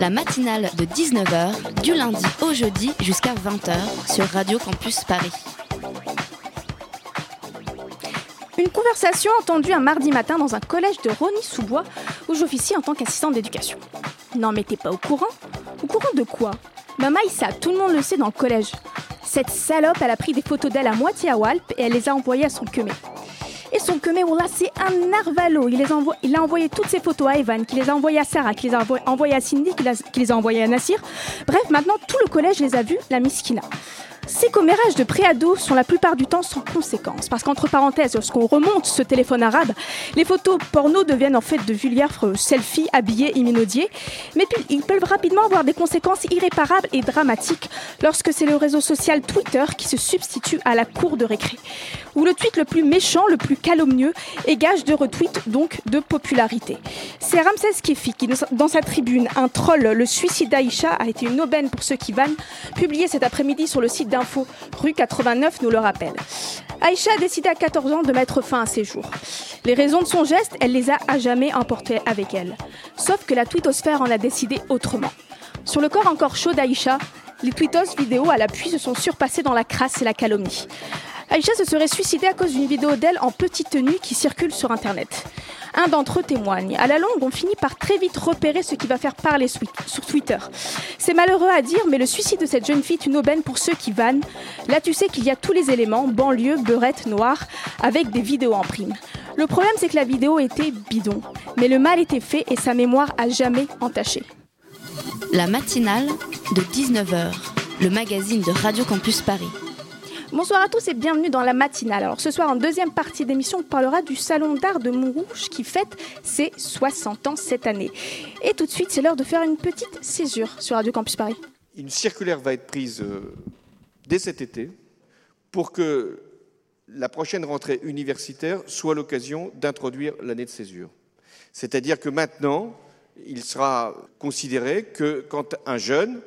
La matinale de 19h, du lundi au jeudi jusqu'à 20h sur Radio Campus Paris. Une conversation entendue un mardi matin dans un collège de Rony-sous-Bois où j'officie en tant qu'assistante d'éducation. Non mais t'es pas au courant? Au courant de quoi? Bah Maïssa, tout le monde le sait dans le collège. Cette salope, elle a pris des photos d'elle à moitié à Walp et elle les a envoyées à son queumé. Et son là, c'est un narvalo. Il, les a envoyé toutes ses photos à Evan, qui les a envoyées à Sarah, qui les a envo- envoyées à Cindy, qui les a envoyées à Nassir. Bref, maintenant, tout le collège les a vus, la miskina. Ces commérages de préados sont la plupart du temps sans conséquence, parce qu'entre parenthèses, lorsqu'on remonte ce téléphone arabe, les photos porno deviennent en fait de vulgaires euh, selfies habillés et minaudiers, mais puis ils peuvent rapidement avoir des conséquences irréparables et dramatiques lorsque c'est le réseau social Twitter qui se substitue à la cour de récré, où le tweet le plus méchant, le plus calomnieux, est gage de retweet, donc de popularité. C'est Ramsès Kefi qui, dans sa tribune, un troll, le suicide d'Aïcha a été une aubaine pour ceux qui vannent, publié cet après-midi sur le site rue 89 nous le rappelle. Aïcha a décidé à 14 ans de mettre fin à ses jours. Les raisons de son geste, elle les a à jamais emportées avec elle. Sauf que la twittosphère en a décidé autrement. Sur le corps encore chaud d'Aïcha, les tweetos vidéos à l'appui se sont surpassés dans la crasse et la calomnie. Aïcha se serait suicidée à cause d'une vidéo d'elle en petite tenue qui circule sur Internet. Un d'entre eux témoigne. À la longue, on finit par très vite repérer ce qui va faire parler sur Twitter. C'est malheureux à dire, mais le suicide de cette jeune fille est une aubaine pour ceux qui vannent. Là, tu sais qu'il y a tous les éléments, banlieue, beurette, noire, avec des vidéos en prime. Le problème, c'est que la vidéo était bidon. Mais le mal était fait et sa mémoire a jamais entaché. La matinale de 19h, le magazine de Radio Campus Paris. Bonsoir à tous et bienvenue dans la matinale. Alors ce soir, en deuxième partie d'émission, on parlera du Salon d'art de Montrouge qui fête ses 60 ans cette année. Et tout de suite, c'est l'heure de faire une petite césure sur Radio Campus Paris. Une circulaire va être prise euh, dès cet été pour que la prochaine rentrée universitaire soit l'occasion d'introduire l'année de césure. C'est-à-dire que maintenant, il sera considéré que quand un jeune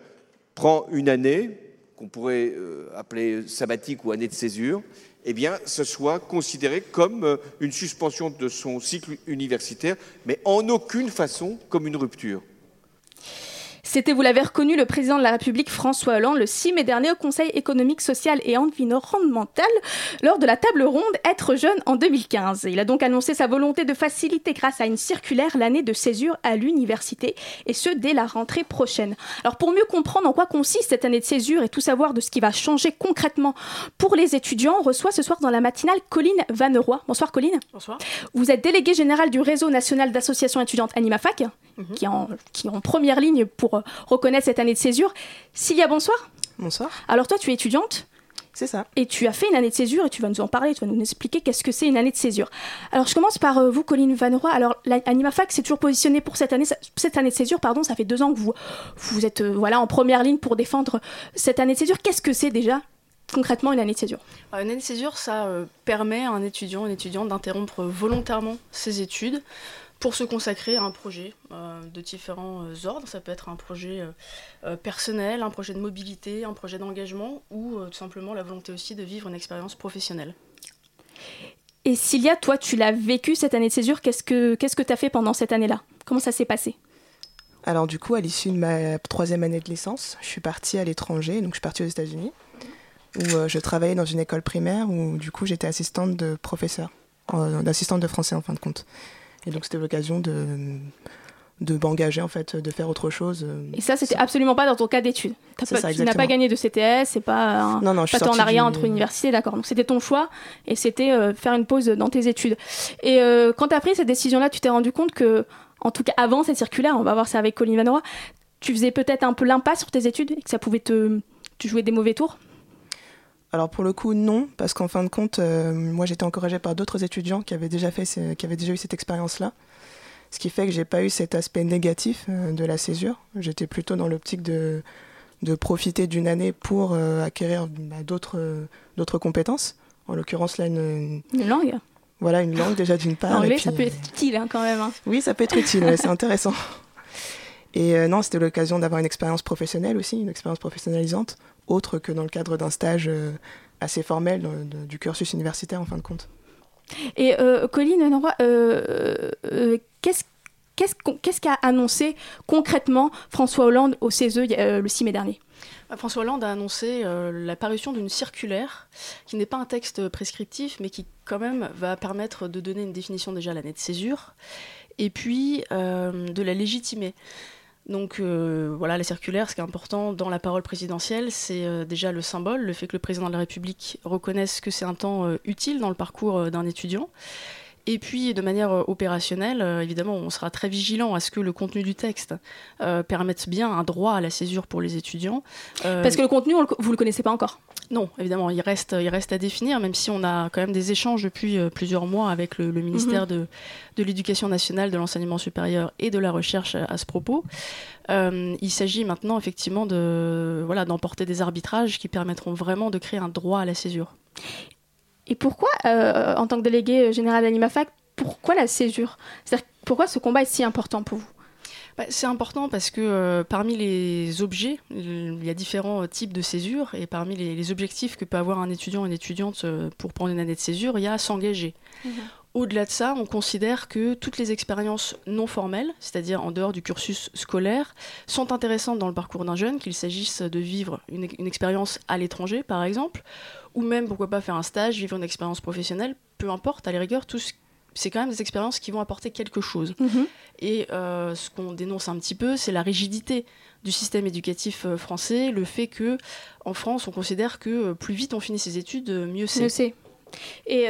prend une année, qu'on pourrait euh, appeler sabbatique ou année de césure, eh bien, ce soit considéré comme euh, une suspension de son cycle universitaire, mais en aucune façon comme une rupture. C'était, vous l'avez reconnu, le président de la République François Hollande le 6 mai dernier au Conseil économique, social et environnemental lors de la table ronde Être jeune en 2015. Il a donc annoncé sa volonté de faciliter grâce à une circulaire l'année de césure à l'université et ce dès la rentrée prochaine. Alors pour mieux comprendre en quoi consiste cette année de césure et tout savoir de ce qui va changer concrètement pour les étudiants, on reçoit ce soir dans la matinale Colline Vanneroy. Bonsoir Colline. Bonsoir. Vous êtes déléguée générale du réseau national d'associations étudiantes AnimaFac, qui, est en, qui est en première ligne pour euh, reconnaître cette année de césure. Cilia, bonsoir. Bonsoir, Alors toi, tu es étudiante c'est ça. et tu as fait une année de césure et tu vas nous en parler, tu vas nous expliquer qu'est-ce que c'est une année de césure. Alors je commence par euh, vous, Colline Vanneroy. Alors la- AnimaFac s'est toujours positionné pour cette année, cette année de césure, pardon, ça fait deux ans que vous, vous êtes euh, voilà, en première ligne pour défendre cette année de césure. Qu'est-ce que c'est déjà concrètement une année de césure? Une année de césure, ça euh, permet à un étudiant, une étudiante d'interrompre volontairement ses études pour se consacrer à un projet euh, de différents euh, ordres. Ça peut être un projet euh, personnel, un projet de mobilité, un projet d'engagement ou euh, tout simplement la volonté aussi de vivre une expérience professionnelle. Et Cilia, toi, tu l'as vécu cette année de césure. Qu'est-ce que qu'est-ce que tu as fait pendant cette année-là? Comment ça s'est passé? Alors du coup, à l'issue de ma troisième année de licence, je suis partie à l'étranger, donc je suis partie aux États-Unis, où euh, je travaillais dans une école primaire où du coup j'étais assistante de professeur, euh, d'assistante de français en fin de compte. Et donc c'était l'occasion de de m'engager en fait, de faire autre chose. euh. Et ça, c'était absolument pas dans ton cas d'études. Tu n'as pas gagné de CTS, c'est pas un, Non, non, je pas en arrière du- entre universités, d'accord. Donc c'était ton choix et c'était euh, faire une pause dans tes études. Et euh, quand tu as pris cette décision-là, tu t'es rendu compte que, en tout cas avant cette circulaire, on va voir ça avec Colin Vanois, tu faisais peut-être un peu l'impasse sur tes études et que ça pouvait te. Tu jouais des mauvais tours? Alors pour le coup non, parce qu'en fin de compte, euh, moi j'étais encouragée par d'autres étudiants qui avaient déjà fait, ce- qui avaient déjà eu cette expérience-là, ce qui fait que j'ai pas eu cet aspect négatif euh, de la césure. J'étais plutôt dans l'optique de de profiter d'une année pour euh, acquérir bah, d'autres euh, compétences. En l'occurrence, là, une, Une langue voilà, une langue déjà d'une part. L'anglais, et ça puis, peut être utile hein, quand même. hein. Oui, ça peut être utile, ouais, c'est intéressant. Et euh, non, c'était l'occasion d'avoir une expérience professionnelle aussi, une expérience professionnalisante, autre que dans le cadre d'un stage euh, assez formel de- de- du cursus universitaire en fin de compte. Et euh, Colline euh, euh, qu'est-ce qu'est-ce qu'a annoncé concrètement François Hollande au CESE euh, le 6 mai dernier? Bah, François Hollande a annoncé euh, la parution d'une circulaire qui n'est pas un texte prescriptif, mais qui quand même va permettre de donner une définition déjà à l'année de césure, et puis euh, de la légitimer. Donc euh, voilà, la circulaire, ce qui est important dans la parole présidentielle, c'est euh, déjà le symbole, le fait que le président de la République reconnaisse que c'est un temps euh, utile dans le parcours d'un étudiant. Et puis, de manière euh, opérationnelle, euh, évidemment, on sera très vigilant à ce que le contenu du texte euh, permette bien un droit à la césure pour les étudiants. Euh, Parce que le contenu, le vous le connaissez pas encore? non, évidemment, il reste, il reste à définir, même si on a quand même des échanges depuis plusieurs mois avec le, le ministère de, de l'Éducation nationale, de l'enseignement supérieur et de la recherche à, à ce propos. Euh, il s'agit maintenant effectivement de voilà d'emporter des arbitrages qui permettront vraiment de créer un droit à la césure. Et pourquoi, euh, en tant que délégué général d'Animafac, pourquoi la césure? C'est-à-dire, pourquoi ce combat est si important pour vous? Bah, c'est important parce que euh, parmi les objets, il y a différents euh, types de césure et parmi les, les objectifs que peut avoir un étudiant ou une étudiante euh, pour prendre une année de césure, il y a s'engager. Au-delà de ça, on considère que toutes les expériences non formelles, c'est-à-dire en dehors du cursus scolaire, sont intéressantes dans le parcours d'un jeune, qu'il s'agisse de vivre une, une expérience à l'étranger, par exemple, ou même, pourquoi pas, faire un stage, vivre une expérience professionnelle, peu importe, à la rigueur, tout ce- c'est quand même des expériences qui vont apporter quelque chose. Et euh, ce qu'on dénonce un petit peu, c'est la rigidité du système éducatif euh, français, le fait que en France, on considère que euh, plus vite on finit ses études, mieux c'est. Et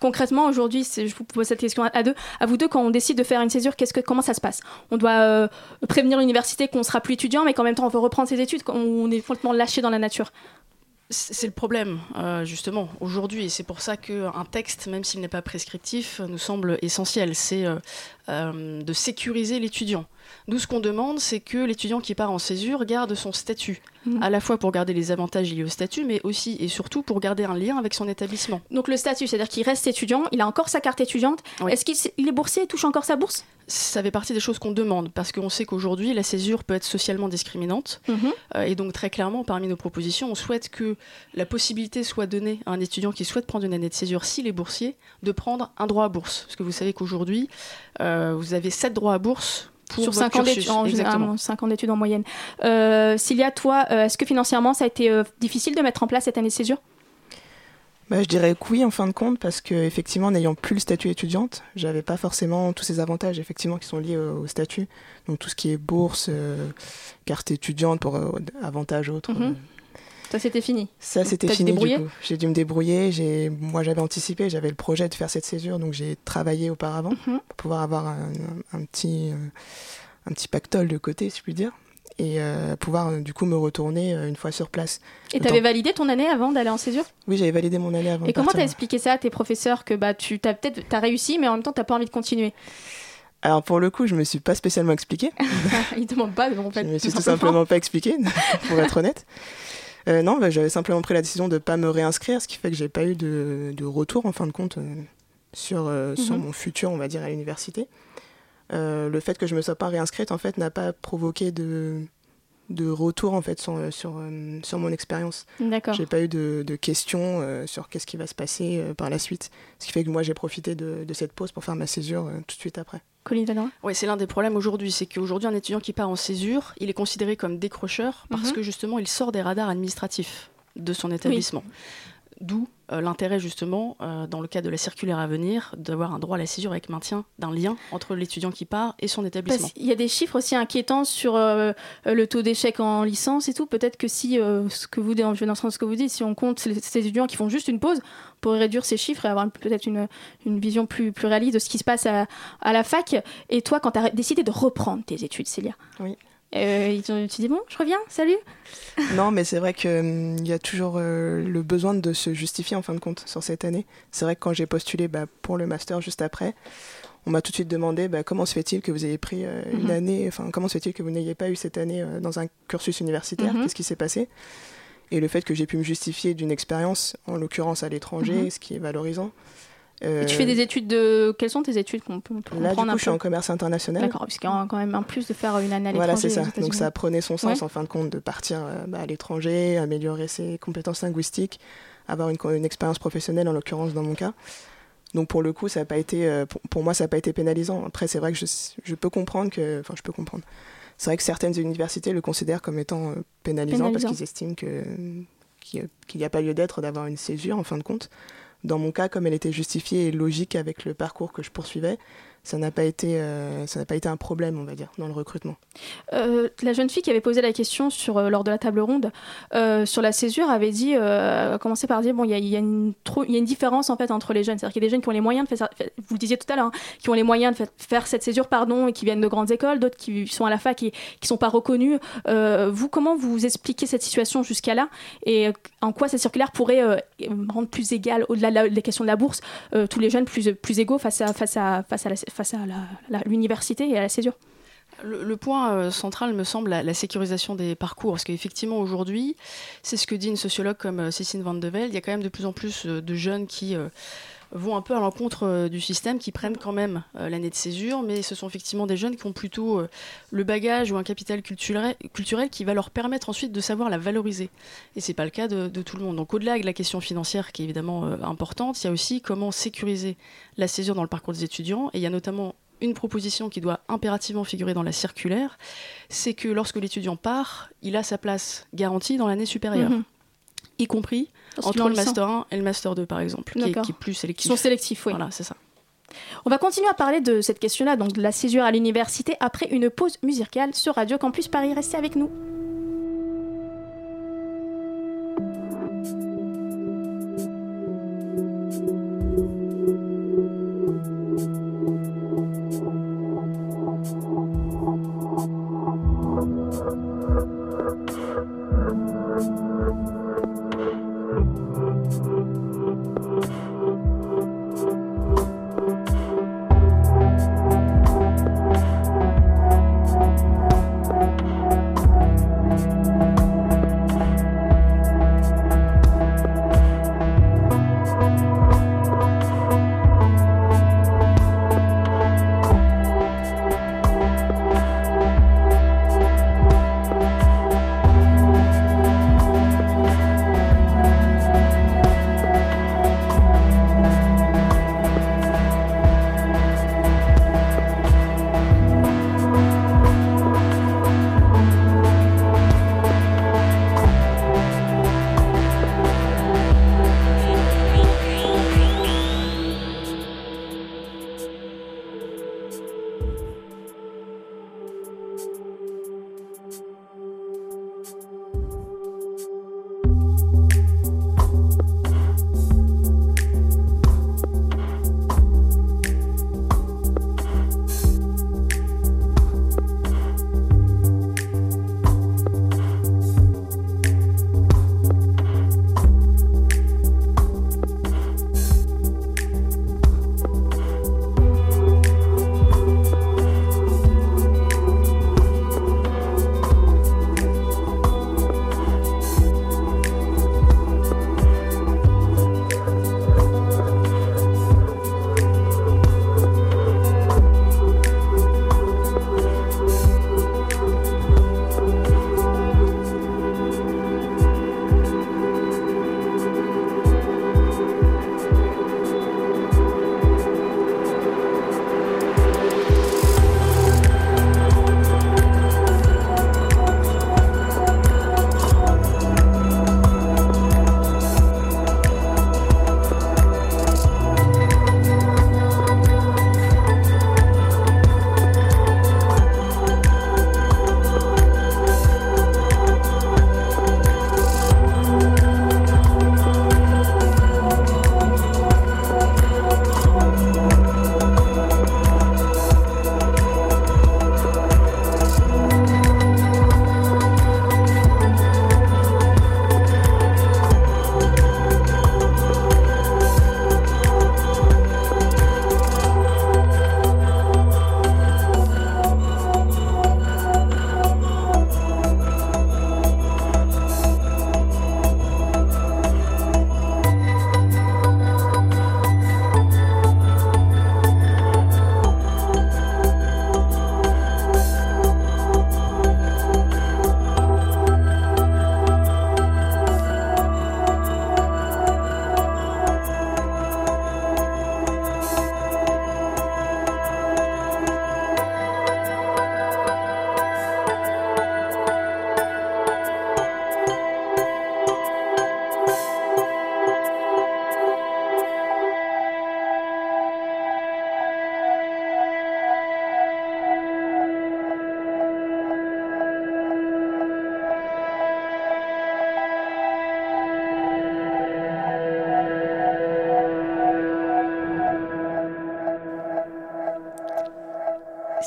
concrètement, aujourd'hui, je vous pose cette question à, deux. À vous deux, quand on décide de faire une césure, qu'est-ce que, comment ça se passe? On doit euh, prévenir l'université qu'on sera plus étudiant, mais qu'en même temps, on veut reprendre ses études, qu'on est complètement lâché dans la nature. C'est le problème, euh, justement, aujourd'hui. Et c'est pour ça qu'un texte, même s'il n'est pas prescriptif, nous semble essentiel. C'est euh, euh, de sécuriser l'étudiant. Nous, ce qu'on demande, c'est que l'étudiant qui part en césure garde son statut, Mhm. à la fois pour garder les avantages liés au statut, mais aussi et surtout pour garder un lien avec son établissement. Donc le statut, c'est-à-dire qu'il reste étudiant, il a encore sa carte étudiante. Oui. Est-ce qu'il est boursier et touche encore sa bourse? Ça fait partie des choses qu'on demande, parce qu'on sait qu'aujourd'hui, la césure peut être socialement discriminante. Euh, et donc, très clairement, parmi nos propositions, on souhaite que la possibilité soit donnée à un étudiant qui souhaite prendre une année de césure, s'il est boursier, de prendre un droit à bourse. Parce que vous savez qu'aujourd'hui, euh, vous avez 7 droits à bourse pour Sur votre 5 ans d'études, en Exactement. général, cinq ans d'études en moyenne. Euh, Cilia, toi, euh, est-ce que financièrement, ça a été euh, difficile de mettre en place cette année de césure? Bah, je dirais que oui en fin de compte parce que effectivement n'ayant plus le statut étudiante, j'avais pas forcément tous ces avantages effectivement qui sont liés au, au statut. Donc tout ce qui est bourse, euh, carte étudiante pour euh, avantages autres. Mhm. euh, Ça, c'était fini. ça c'était T'as fini du coup. J'ai dû me débrouiller. J'ai moi j'avais anticipé, j'avais le projet de faire cette césure donc j'ai travaillé auparavant Mhm. pour pouvoir avoir un, un petit euh, un petit pactole de côté si je puis dire et euh, pouvoir euh, du coup me retourner une fois sur place. Et tu avais validé ton année avant d'aller en césure? Oui j'avais validé mon année avant. Et comment t'as expliqué ça à tes professeurs que bah, tu as peut-être t'as réussi, mais en même temps, t'as pas envie de continuer? Alors pour le coup je me suis pas spécialement expliqué. Ils demandent pas, mais en fait, je me suis tout simplement pas expliqué, pour être honnête. Euh, non, bah, j'avais simplement pris la décision de ne pas me réinscrire, ce qui fait que j'ai pas eu de, de retour, en fin de compte, euh, sur, euh, sur Mhm. mon futur, on va dire, à l'université. Le fait que je me sois pas réinscrite, en fait, n'a pas provoqué de, de retour, en fait, sur, sur, sur mon expérience. D'accord. J'ai pas eu de, de questions euh, sur qu'est-ce qui va se passer euh, par la suite. Ce qui fait que moi, j'ai profité de, de cette pause pour faire ma césure euh, tout de suite après. Colline Vanois Oui, c'est l'un des problèmes aujourd'hui, c'est qu'aujourd'hui, un étudiant qui part en césure, il est considéré comme décrocheur parce Mhm. que justement, il sort des radars administratifs de son établissement. D'où euh, l'intérêt justement, euh, dans le cas de la circulaire à venir, d'avoir un droit à la césure avec maintien d'un lien entre l'étudiant qui part et son établissement. Qu'il y a des chiffres aussi inquiétants sur euh, le taux d'échec en licence et tout. Peut-être que si, euh, ce que vous, je vais dans le sens de ce que vous dites, si on compte ces, ces étudiants qui font juste une pause, on pourrait réduire ces chiffres et avoir peut-être une, une vision plus, plus réaliste de ce qui se passe à, à la fac. Et toi, quand tu as décidé de reprendre tes études, Célia, Oui. Euh, ils ont- tu dis bon, je reviens, salut. Non, mais c'est vrai qu'il y a toujours euh, le besoin de se justifier en fin de compte sur cette année. C'est vrai que quand j'ai postulé bah, pour le master juste après, on m'a tout de suite demandé bah, comment se fait-il que vous ayez pris euh, une Mhm. année, enfin comment se fait-il que vous n'ayez pas eu cette année dans un cursus universitaire, Mhm. qu'est-ce qui s'est passé? Et le fait que j'ai pu me justifier d'une expérience, en l'occurrence à l'étranger, Mhm. ce qui est valorisant. Et tu Euh, fais des études de. Quelles sont tes études qu'on peut Là, du comprendre coup, un je suis en commerce international. D'accord, parce qu'il y a quand même un plus de faire une année à. Voilà, c'est ça. Donc ça prenait son sens Ouais. en fin de compte de partir euh, bah, à l'étranger, améliorer ses compétences linguistiques, avoir une, expérience professionnelle en l'occurrence dans mon cas. Donc pour le coup, ça a pas été, euh, pour, pour moi, ça n'a pas été pénalisant. Après, c'est vrai que je, je peux comprendre que, enfin, je peux comprendre. C'est vrai que certaines universités le considèrent comme étant euh, pénalisant, parce Pénalisant. qu'ils estiment que qu'il n'y a pas lieu d'être d'avoir une césure en fin de compte. Dans mon cas, comme elle était justifiée et logique avec le parcours que je poursuivais, ça n'a pas été, euh, ça n'a pas été un problème, on va dire, dans le recrutement. Euh, la jeune fille qui avait posé la question euh, lors de la table ronde sur la césure avait dit, a commencé par dire bon, il y a, une différence en fait entre les jeunes. C'est-à-dire qu'il y a des jeunes qui ont les moyens de faire, vous le disiez tout à l'heure, hein, qui ont les moyens de fa- faire cette césure, pardon, et qui viennent de grandes écoles, d'autres qui sont à la fac et qui sont pas reconnus. Vous, comment vous expliquez cette situation jusqu'à là et en quoi cette circulaire pourrait rendre plus égal, au-delà des questions de la bourse, tous les jeunes plus, plus égaux face à, face à, face à, la- face à l'université et à la césure. Le, point euh, central me semble la, la sécurisation des parcours, parce qu'effectivement aujourd'hui, c'est ce que dit une sociologue comme euh, Cécile Van de Velde, il y a quand même de plus en plus euh, de jeunes qui euh, vont un peu à l'encontre euh, du système, qui prennent quand même euh, l'année de césure, mais ce sont effectivement des jeunes qui ont plutôt euh, le bagage ou un capital culturel, culturel qui va leur permettre ensuite de savoir la valoriser. Et c'est pas le cas de, tout le monde. Donc au-delà de la question financière qui est évidemment importante, il y a aussi comment sécuriser la césure dans le parcours des étudiants, et il y a notamment une proposition qui doit impérativement figurer dans la circulaire, c'est que lorsque l'étudiant part, il a sa place garantie dans l'année supérieure, Mhm. Y compris Parce entre en le master 1 et le master 2 par exemple, qui est, D'accord. qui est plus sélectif. sont sélectifs, oui. Voilà, c'est ça. On va continuer à parler de cette question-là, donc de la césure à l'université, après une pause musicale sur Radio Campus Paris. Restez avec nous.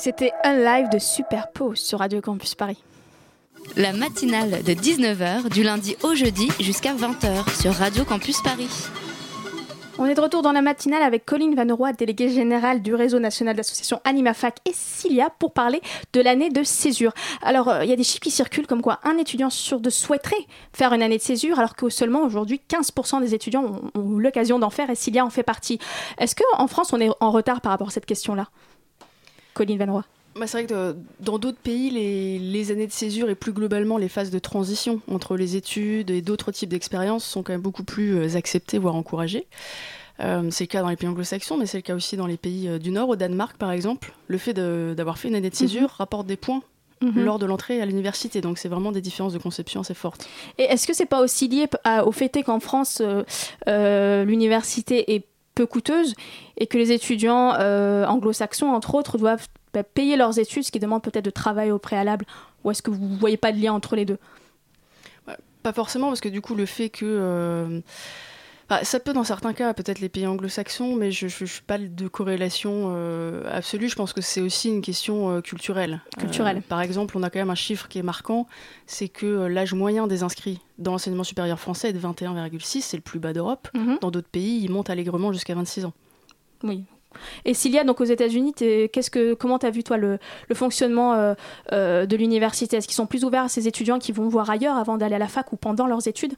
C'était un live de Superpose sur Radio Campus Paris. La matinale de 19h du lundi au jeudi jusqu'à 20h sur Radio Campus Paris. On est de retour dans la matinale avec Colline Van Roy, déléguée générale du réseau national d'associations AnimaFac et Cilia pour parler de l'année de césure. Alors, euh, il y a des chiffres qui circulent comme quoi un étudiant sur deux souhaiterait faire une année de césure, alors que seulement aujourd'hui 15% des étudiants ont, ont l'occasion d'en faire et Cilia en fait partie. Est-ce qu'en France, on est en retard par rapport à cette question-là? Colline Van Roy. Bah, c'est vrai que dans d'autres pays, les, les, années de césure et plus globalement les phases de transition entre les études et d'autres types d'expériences sont quand même beaucoup plus euh, acceptées, voire encouragées. Euh, c'est le cas dans les pays anglo-saxons, mais c'est le cas aussi dans les pays euh, du Nord, au Danemark par exemple. Le fait d'avoir fait une année de césure mm -hmm. rapporte des points -hmm. lors de l'entrée à l'université. Donc c'est vraiment des différences de conception assez fortes. Et est-ce que c'est pas aussi lié à, au fait qu'en France, euh, l'université est peu coûteuse et que les étudiants anglo-saxons, entre autres, doivent bah, payer leurs études, ce qui demande peut-être de travail au préalable. Ou est-ce que vous ne voyez pas de lien entre les deux? Pas forcément, parce que du coup, le fait que... Euh, bah, ça peut dans certains cas, peut-être les pays anglo-saxons, mais je ne suis pas de corrélation euh, absolue. Je pense que c'est aussi une question euh, culturelle. Culturelle. par exemple, on a quand même un chiffre qui est marquant, c'est que l'âge moyen des inscrits dans l'enseignement supérieur français est de 21,6, c'est le plus bas d'Europe. Mm -hmm. Dans d'autres pays, il monte allègrement jusqu'à 26 ans. Oui, et Cilia, donc aux États-Unis, qu'est-ce que, comment tu as vu toi le, le fonctionnement euh, euh, de l'université? Est-ce qu'ils sont plus ouverts à ces étudiants qui vont voir ailleurs avant d'aller à la fac ou pendant leurs études?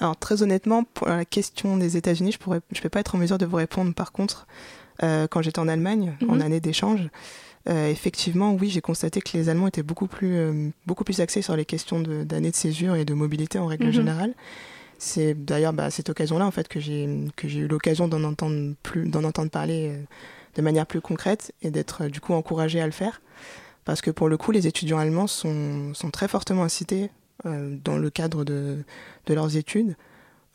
Alors très honnêtement, pour la question des États-Unis, je ne je peux pas être en mesure de vous répondre. Par contre, euh, quand j'étais en Allemagne, mm -hmm. en année d'échange, effectivement, oui, j'ai constaté que les Allemands étaient beaucoup plus, beaucoup plus axés sur les questions d'années de, de, césure et de mobilité en règle mm -hmm. générale. C'est d'ailleurs bah, à cette occasion-là en fait que j'ai que j'ai eu l'occasion d'en entendre plus d'en entendre parler euh, de manière plus concrète et d'être euh, du coup encouragé à le faire parce que pour le coup les étudiants allemands sont, sont très fortement incités euh, dans le cadre de, de leurs études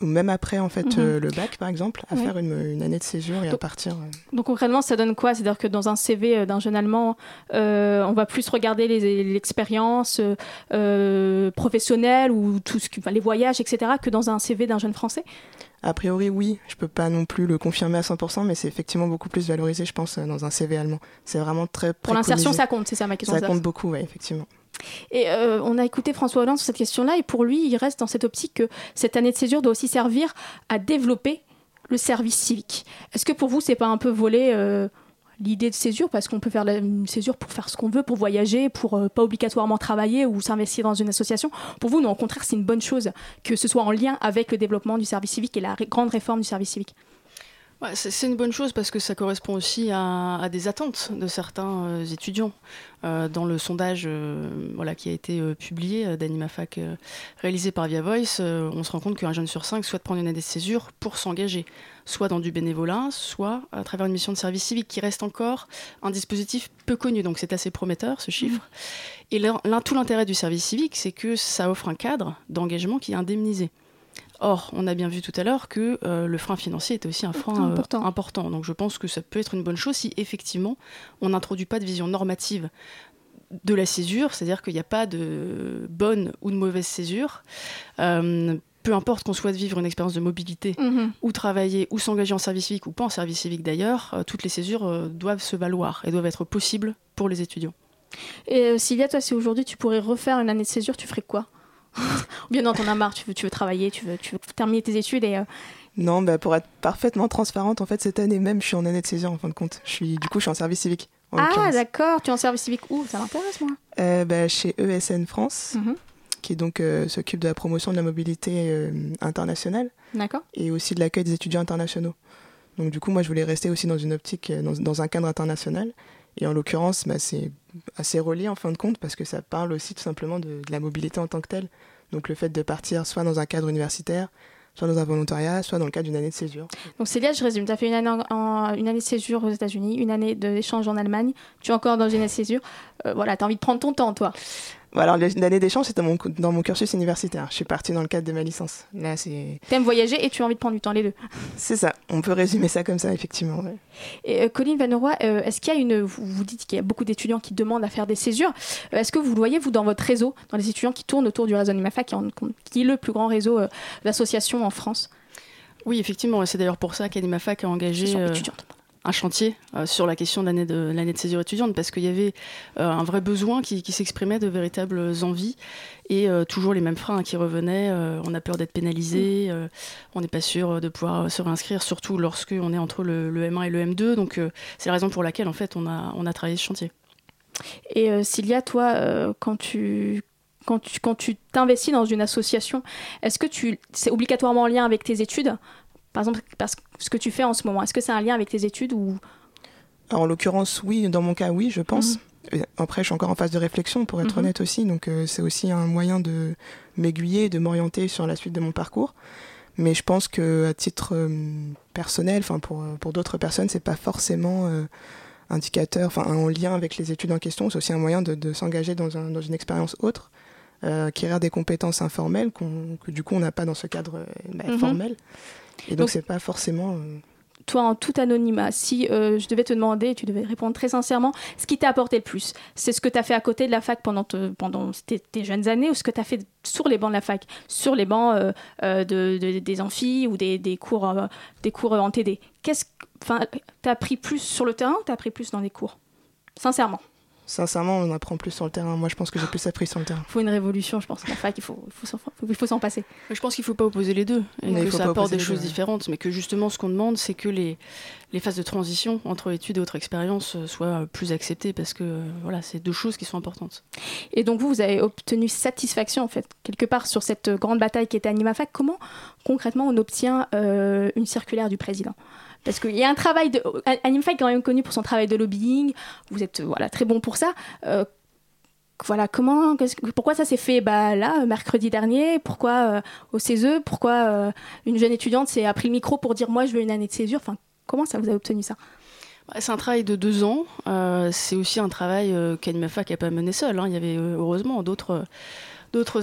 ou même après en fait Mhm. mm -hmm. euh, le bac par exemple à Oui. faire une, une, année de césure et Donc- à partir euh, Donc concrètement, ça donne quoi? C'est-à-dire que dans un CV d'un jeune Allemand, on va plus regarder l'expérience professionnelle ou tout ce qui, enfin, les voyages, etc., que dans un CV d'un jeune Français? A priori, oui, je peux pas non plus le confirmer à 100%, mais c'est effectivement beaucoup plus valorisé, je pense, dans un CV allemand. C'est vraiment très Pour l'insertion, ça compte, c'est ça ma question. Ça compte beaucoup, oui, effectivement. Et euh, on a écouté François Hollande sur cette question-là, et pour lui, il reste dans cette optique que cette année de césure doit aussi servir à développer le service civique. Est-ce que pour vous, c'est pas un peu voler euh, l'idée de césure? Parce qu'on peut faire une césure pour faire ce qu'on veut, pour voyager, pour euh, pas obligatoirement travailler ou s'investir dans une association. Pour vous, non, au contraire, c'est une bonne chose que ce soit en lien avec le développement du service civique et la grande réforme du service civique. Ouais, c'est une bonne chose parce que ça correspond aussi à, à des attentes de certains euh, étudiants. Euh, dans le sondage euh, voilà, qui a été publié d'AnimaFac réalisé par Via Voice, on se rend compte qu'un jeune sur cinq souhaite prendre une année de césure pour s'engager, soit dans du bénévolat, soit à travers une mission de service civique qui reste encore un dispositif peu connu. Donc c'est assez prometteur ce chiffre. Et l'un- l'un- tout l'intérêt du service civique, c'est que ça offre un cadre d'engagement qui est indemnisé. Or, on a bien vu tout à l'heure que euh, le frein financier était aussi un frein euh, Important. important. Donc je pense que ça peut être une bonne chose si effectivement on n'introduit pas de vision normative de la césure, c'est-à-dire qu'il n'y a pas de bonne ou de mauvaise césure. Euh, peu importe qu'on souhaite vivre une expérience de mobilité ou travailler ou s'engager en service civique ou pas en service civique d'ailleurs, euh, toutes les césures euh, doivent se valoir et doivent être possibles pour les étudiants. Et Sylvia, toi, si aujourd'hui tu pourrais refaire une année de césure, tu ferais quoi? Ou bien non, t'en as marre, tu veux, tu veux travailler, tu veux, tu veux terminer tes études et... euh, Non, bah, pour être parfaitement transparente, en fait, cette année même, je suis en année de césure, en fin de compte. Je suis, du coup, je suis en service civique. en Ah, d'accord, tu es en service civique où? Ça m'intéresse, moi. Euh, bah, Chez ESN France, Mhm. qui donc euh, s'occupe de la promotion de la mobilité euh, internationale D'accord. et aussi de l'accueil des étudiants internationaux. Donc du coup, moi, je voulais rester aussi dans une optique, dans, dans un cadre international. Et en l'occurrence, bah, c'est assez relié en fin de compte parce que ça parle aussi tout simplement de, la mobilité en tant que telle. Donc le fait de partir soit dans un cadre universitaire, soit dans un volontariat, soit dans le cadre d'une année de césure. Donc Célia, je résume, tu as fait une année de césure aux États-Unis, une année d'échange en Allemagne, tu es encore dans une année de césure. Euh, voilà, tu as envie de prendre ton temps, toi. Voilà, alors, l'année d'échange, c'était dans mon, dans mon cursus universitaire. Je suis partie dans le cadre de ma licence. Là, c'est Tu aimes voyager et tu as envie de prendre du temps, les deux. c'est ça. On peut résumer ça comme ça, effectivement. ouais. Et euh, Colline euh, est-ce qu'il y a une. Vous, vous dites qu'il y a beaucoup d'étudiants qui demandent à faire des césures. Euh, est-ce que vous le voyez, vous, dans votre réseau, dans les étudiants qui tournent autour du réseau NIMAFA, qui, en- qui est le plus grand réseau euh, d'associations en France? Oui, effectivement, c'est d'ailleurs pour ça qu'AnimaFac a engagé euh, étudiantes. Un chantier sur la question de l'année de, l'année de césure étudiante, parce qu'il y avait un vrai besoin qui, s'exprimait, de véritables envies, et toujours les mêmes freins qui revenaient. on a peur d'être pénalisé, on n'est pas sûr de pouvoir se réinscrire, surtout lorsque on est entre le, M1 et le M2. Donc c'est la raison pour laquelle en fait on a, on a travaillé ce chantier. Et euh, Cilia, toi, quand tu quand tu quand tu t'investis dans une association, est-ce que tu c'est obligatoirement en lien avec tes études Par exemple, parce que ce que tu fais en ce moment, est-ce que c'est un lien avec tes études ou? En l'occurrence, oui. Dans mon cas, oui, je pense. Mhm. Après, je suis encore en phase de réflexion, pour être mhm. honnête aussi. Donc, c'est aussi un moyen de m'aiguiller, de m'orienter sur la suite de mon parcours. Mais je pense que à titre personnel, enfin pour, pour d'autres personnes, c'est pas forcément indicateur, enfin en lien avec les études en question. C'est aussi un moyen de, s'engager dans, une expérience autre, euh, acquérir des compétences informelles que du coup on n'a pas dans ce cadre euh, bah, mhm. formel. Et donc, c'est pas forcément. Euh, toi, en tout anonymat, si je devais te demander, tu devais répondre très sincèrement, ce qui t'a apporté le plus, c'est ce que tu as fait à côté de la fac pendant, pendant tes, jeunes années ou ce que tu as fait sur les bancs de la fac, sur les bancs de, des amphis ou des, des cours, des cours en TD Qu'est-ce Enfin, t'as appris plus sur le terrain ou t'as appris plus dans les cours? Sincèrement. Sincèrement, on apprend plus sur le terrain. Moi, je pense que j'ai plus appris sur le terrain. Il faut une révolution, je pense. En fac, il faut, il faut s'en passer. Je pense qu'il ne faut pas opposer les deux. Et que ça apporte des choses différentes. Mais que justement, ce qu'on demande, c'est que les, les phases de transition entre études et autres expériences euh, soient plus acceptées. Parce que euh, voilà, c'est deux choses qui sont importantes. Et donc, vous, vous avez obtenu satisfaction, en fait, quelque part, sur cette grande bataille qui était AnimaFac. Comment, concrètement, on obtient euh, une circulaire du président? Parce qu'il y a un travail de. Animefy est quand même connu pour son travail de lobbying. Vous êtes voilà, très bon pour ça. Euh, voilà, comment, pourquoi ça s'est fait? Bah, là, mercredi dernier Pourquoi euh, au CESE Pourquoi euh, une jeune étudiante s'est pris le micro pour dire moi je veux une année de césure? Enfin, Comment ça vous a obtenu ça? Bah, c'est un travail de deux ans. c'est aussi un travail euh, qu'Animafac n'a pas mené seul. Hein. Il y avait heureusement d'autres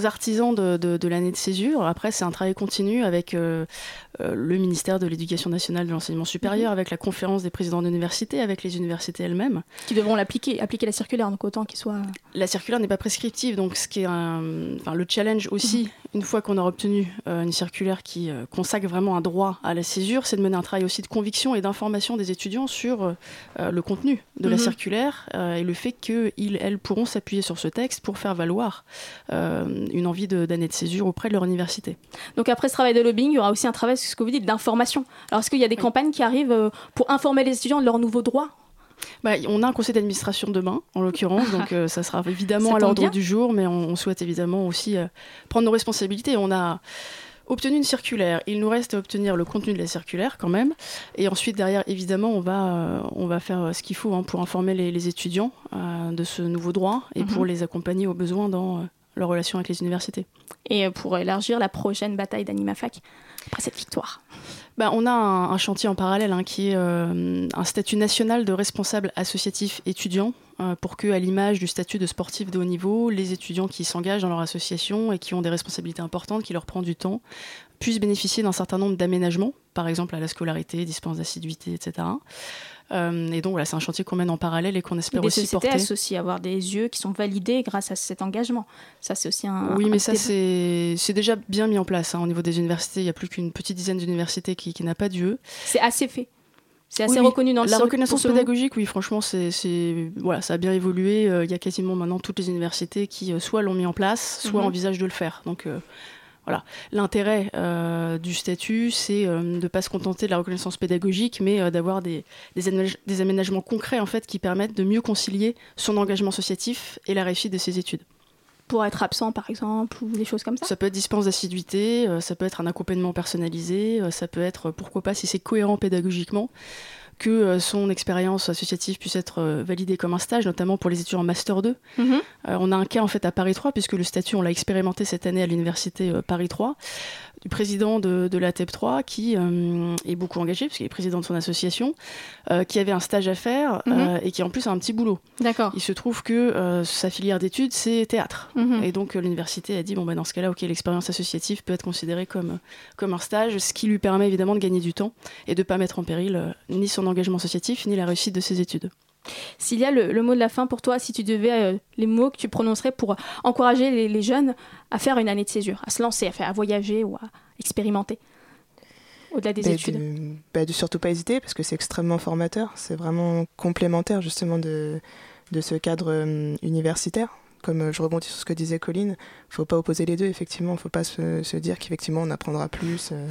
artisans de, l'année de césure. Après, c'est un travail continu avec euh, euh, le ministère de l'Éducation nationale de l'enseignement supérieur, mhm. avec la conférence des présidents d'université, avec les universités elles-mêmes. Qui devront l'appliquer, appliquer la circulaire, donc autant qu'il soit. La circulaire n'est pas prescriptive, donc ce qui est un, enfin, le challenge aussi, mhm. une fois qu'on aura obtenu euh, une circulaire qui consacre vraiment un droit à la césure, c'est de mener un travail aussi de conviction et d'information des étudiants sur le contenu de la mhm. circulaire et le fait qu'ils, elles pourront s'appuyer sur ce texte pour faire valoir euh, une envie d'année de, césure auprès de leur université. Donc après ce travail de lobbying, il y aura aussi un travail, ce que vous dites, d'information. Alors est-ce qu'il y a des campagnes qui arrivent euh, pour informer les étudiants de leurs nouveaux droits? Bah, on a un conseil d'administration demain, en l'occurrence, donc euh, ça sera évidemment à l'ordre du jour, mais on, souhaite évidemment aussi prendre nos responsabilités. On a obtenu une circulaire. Il nous reste à obtenir le contenu de la circulaire quand même. Et ensuite, derrière, évidemment, on va, on va faire ce qu'il faut hein, pour informer les, étudiants de ce nouveau droit et pour mhm. les accompagner au besoin dans leur relation avec les universités. Et euh, pour élargir la prochaine bataille d'AnimaFac après cette victoire bah, on a un, chantier en parallèle hein, qui est euh, un statut national de responsable associatif étudiant euh, pour que, à l'image du statut de sportif de haut niveau, les étudiants qui s'engagent dans leur association et qui ont des responsabilités importantes, qui leur prend du temps, puissent bénéficier d'un certain nombre d'aménagements, par exemple à la scolarité, dispense d'assiduité, etc. Euh, et donc voilà, c'est un chantier qu'on mène en parallèle et qu'on espère aussi porter. Des aussi avoir des yeux qui sont validés grâce à cet engagement. Ça, c'est aussi un. Oui, mais ça, c'est déjà bien mis en place. Hein. Au niveau des universités, il n'y a plus qu'une petite dizaine d'universités qui, qui n'a pas d'yeux. C'est assez fait. C'est assez reconnu dans le La reconnaissance pédagogique, oui, franchement, c'est voilà, ça a bien évolué. Euh, il y a quasiment maintenant toutes les universités qui euh, soit l'ont mis en place, soit mhm. envisagent de le faire. Donc voilà. L'intérêt euh, du statut, c'est euh, de ne pas se contenter de la reconnaissance pédagogique, mais euh, d'avoir des, des, aménagements concrets en fait, qui permettent de mieux concilier son engagement associatif et la réussite de ses études. Pour être absent, par exemple, ou des choses comme ça? Ça peut être dispense d'assiduité, ça peut être un accompagnement personnalisé, ça peut être, pourquoi pas, si c'est cohérent pédagogiquement, que euh, son expérience associative puisse être euh, validée comme un stage, notamment pour les étudiants en Master 2. Mhm. Euh, on a un cas en fait à Paris 3, puisque le statut, on l'a expérimenté cette année à l'université Paris 3 du président de, la TEP 3 qui euh, est beaucoup engagé, puisqu'il est président de son association, euh, qui avait un stage à faire mhm. euh, et qui en plus a un petit boulot. D'accord. Il se trouve que sa filière d'études, c'est théâtre. Mhm. Et donc l'université a dit, bon, bah, dans ce cas-là, ok, l'expérience associative peut être considérée comme, comme un stage, ce qui lui permet évidemment de gagner du temps et de ne pas mettre en péril ni son engagement associatif, ni la réussite de ses études. S'il y a le, mot de la fin pour toi, si tu devais, euh, les mots que tu prononcerais pour encourager les, jeunes à faire une année de césure, à se lancer, à, faire, à voyager ou à expérimenter au-delà des Bah, études? de, bah, de surtout pas hésiter parce que c'est extrêmement formateur. C'est vraiment complémentaire justement de, de ce cadre euh, universitaire. Comme euh, je rebondis sur ce que disait Colline, faut pas opposer les deux. Effectivement, faut pas se, se dire qu'effectivement on apprendra plus euh,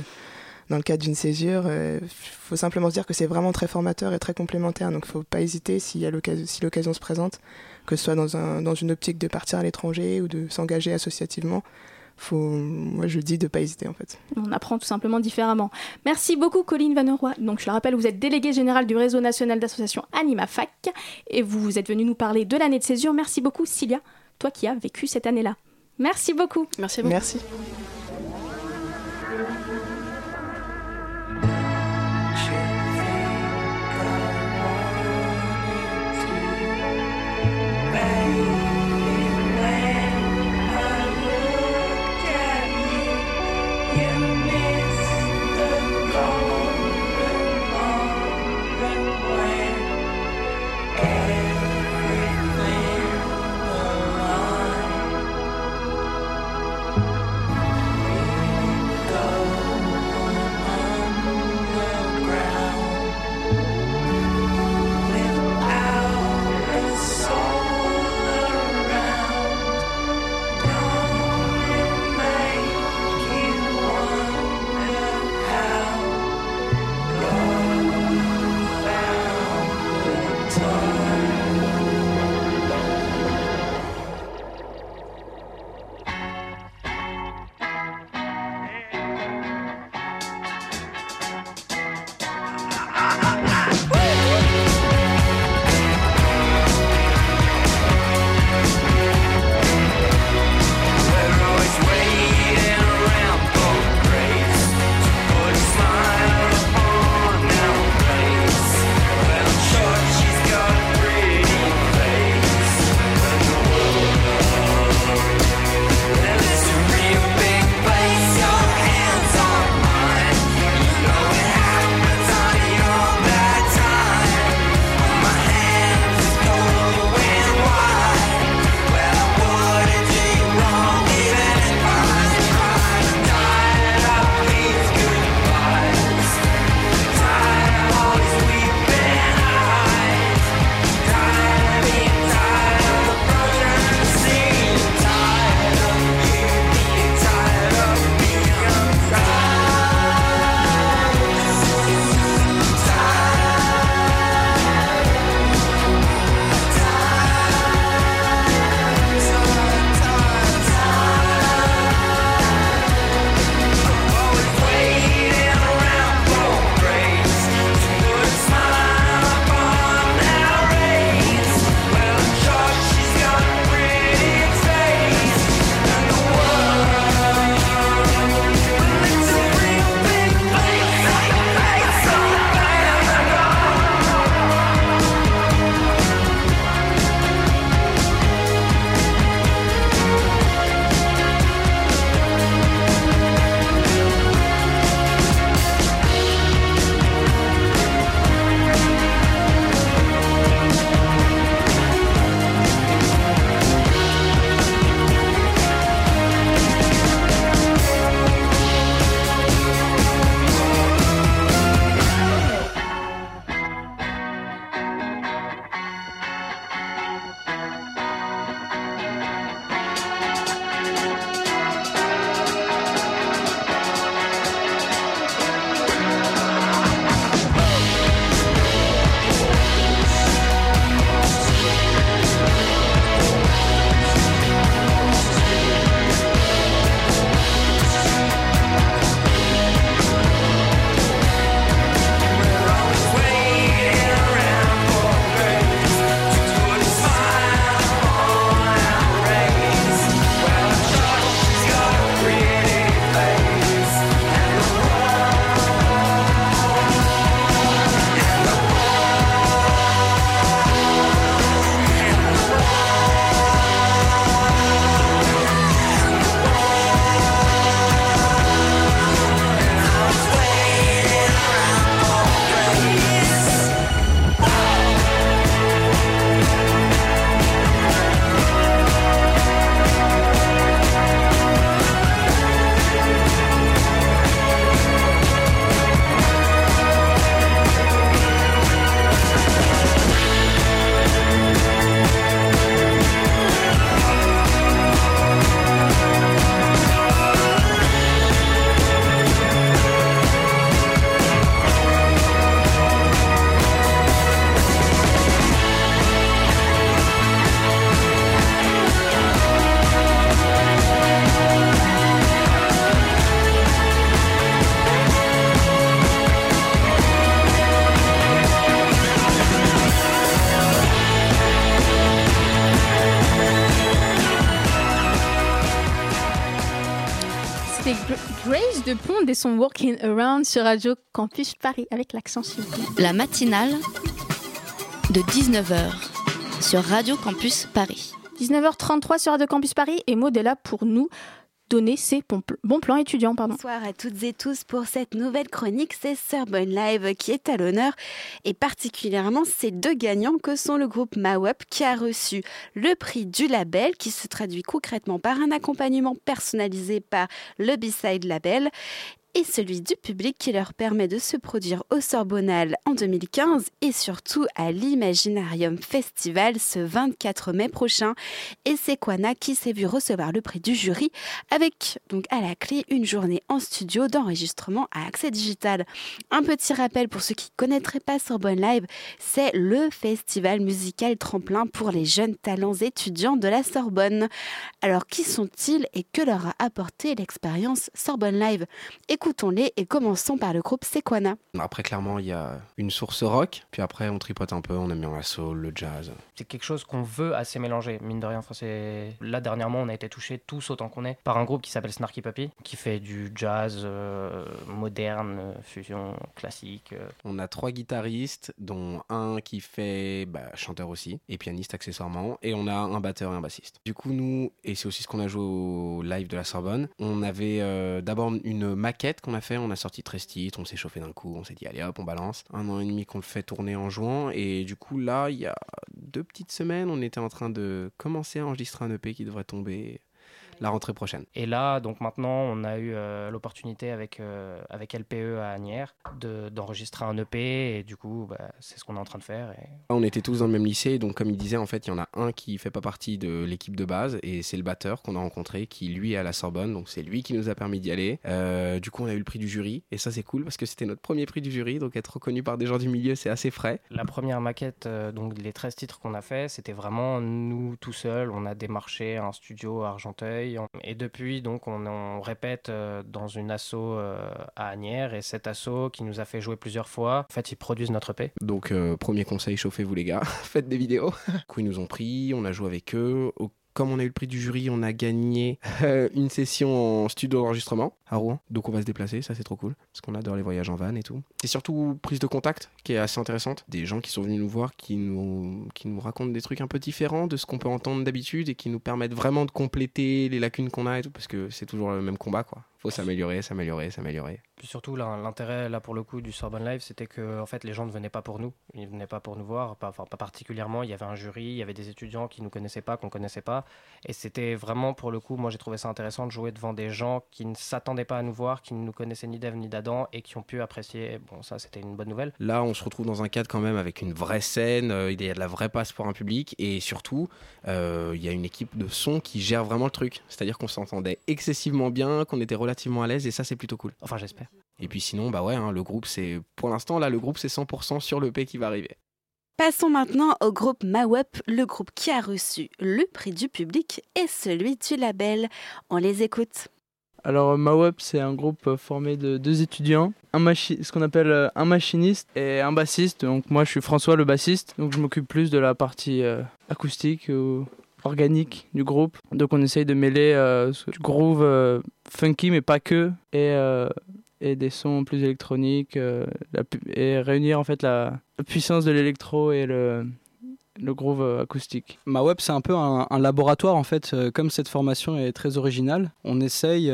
dans le cadre d'une césure. Il faut simplement se dire que c'est vraiment très formateur et très complémentaire. Donc, faut pas hésiter s'il y a l'occasion, si l'occasion se présente, que ce soit dans, un, dans une optique de partir à l'étranger ou de s'engager associativement faut, moi je dis de pas hésiter en fait. On apprend tout simplement différemment. Merci beaucoup Colline Vaneroy. Donc je le rappelle, vous êtes déléguée générale du réseau national d'associations AnimaFac et vous êtes venue nous parler de l'année de césure. Merci beaucoup Cilia, toi qui as vécu cette année-là. Merci beaucoup. Merci beaucoup. Merci. Son Walking Around sur Radio Campus Paris avec l'accent sur La matinale de 19h sur Radio Campus Paris. 19h33 sur Radio Campus Paris et Maud est là pour nous donner ses bons plans étudiants. Pardon. Bonsoir à toutes et tous pour cette nouvelle chronique. C'est Sorbonne Live qui est à l'honneur et particulièrement ces deux gagnants que sont le groupe Mawap qui a reçu le prix du label qui se traduit concrètement par un accompagnement personnalisé par le B-Side Label et celui du public qui leur permet de se produire au Sorbonnal en 2015 et surtout à l'Imaginarium Festival ce 24 mai prochain. Et c'est Kwana qui s'est vu recevoir le prix du jury avec donc à la clé une journée en studio d'enregistrement à accès digital. Un petit rappel pour ceux qui ne connaîtraient pas Sorbonne Live, c'est le festival musical tremplin pour les jeunes talents étudiants de la Sorbonne. Alors qui sont-ils et que leur a apporté l'expérience Sorbonne Live? Écoutons-les et commençons par le groupe Sequana. Après, clairement, il y a une source rock, puis après, on tripote un peu, on aime bien la soul, le jazz. C'est quelque chose qu'on veut assez mélanger, mine de rien. Enfin, Là, dernièrement, on a été touchés tous autant qu'on est par un groupe qui s'appelle Snarky Puppy, qui fait du jazz euh, moderne, fusion classique. Euh. On a trois guitaristes, dont un qui fait bah, chanteur aussi, et pianiste accessoirement, et on a un batteur et un bassiste. Du coup, nous, et c'est aussi ce qu'on a joué au live de la Sorbonne, on avait euh, d'abord une maquette qu'on a fait, on a sorti 13 titres, on s'est chauffé d'un coup, on s'est dit allez hop, on balance. Un an et demi qu'on le fait tourner en juin, et du coup là, il y a deux petites semaines, on était en train de commencer à enregistrer un EP qui devrait tomber la rentrée prochaine. Et là, donc maintenant, on a eu euh, l'opportunité avec, euh, avec LPE à Agnières d'enregistrer un EP et du coup, bah, c'est ce qu'on est en train de faire. Et... On était tous dans le même lycée, donc comme il disait, en fait, il y en a un qui fait pas partie de l'équipe de base et c'est le batteur qu'on a rencontré qui, lui, est à la Sorbonne, donc c'est lui qui nous a permis d'y aller. Euh, du coup, on a eu le prix du jury et ça, c'est cool parce que c'était notre premier prix du jury, donc être reconnu par des gens du milieu, c'est assez frais. La première maquette, donc les 13 titres qu'on a fait, c'était vraiment nous tout seuls. On a démarché un studio à Argenteuil et depuis, donc, on, répète euh, dans une asso euh, à Agnières et cet asso qui nous a fait jouer plusieurs fois, en fait, ils produisent notre paix. Donc, euh, premier conseil, chauffez-vous les gars, faites des vidéos. du ils nous ont pris, on a joué avec eux. Comme on a eu le prix du jury, on a gagné euh, une session en studio d'enregistrement à Rouen. Donc on va se déplacer, ça c'est trop cool. Parce qu'on adore les voyages en van et tout. C'est surtout prise de contact qui est assez intéressante. Des gens qui sont venus nous voir, qui nous, qui nous racontent des trucs un peu différents de ce qu'on peut entendre d'habitude et qui nous permettent vraiment de compléter les lacunes qu'on a et tout. Parce que c'est toujours le même combat quoi faut s'améliorer, s'améliorer, s'améliorer. Puis surtout, l'intérêt là pour le coup du Sorbonne Live, c'était que en fait les gens ne venaient pas pour nous, ils venaient pas pour nous voir, pas, enfin pas particulièrement. Il y avait un jury, il y avait des étudiants qui nous connaissaient pas, qu'on connaissait pas, et c'était vraiment pour le coup, moi j'ai trouvé ça intéressant de jouer devant des gens qui ne s'attendaient pas à nous voir, qui ne nous connaissaient ni d'Ève ni d'Adam et qui ont pu apprécier. Bon, ça c'était une bonne nouvelle. Là, on se retrouve dans un cadre quand même avec une vraie scène, euh, il y a de la vraie passe pour un public, et surtout, euh, il y a une équipe de son qui gère vraiment le truc. C'est-à-dire qu'on s'entendait excessivement bien, qu'on était relativement à l'aise et ça c'est plutôt cool. Enfin j'espère. Et puis sinon bah ouais hein, le groupe c'est pour l'instant là le groupe c'est 100% sur le P qui va arriver. Passons maintenant au groupe Mawep, le groupe qui a reçu le prix du public et celui du label. On les écoute. Alors Mawep c'est un groupe formé de deux étudiants, un ce qu'on appelle euh, un machiniste et un bassiste. Donc moi je suis François le bassiste, donc je m'occupe plus de la partie euh, acoustique ou organique du groupe. Donc on essaye de mêler euh, groove euh, funky mais pas que et, euh, et des sons plus électroniques et réunir en fait la, puissance de l'électro et le, le groove acoustique. Ma web c'est un peu un, un, laboratoire en fait, comme cette formation est très originale, on essaye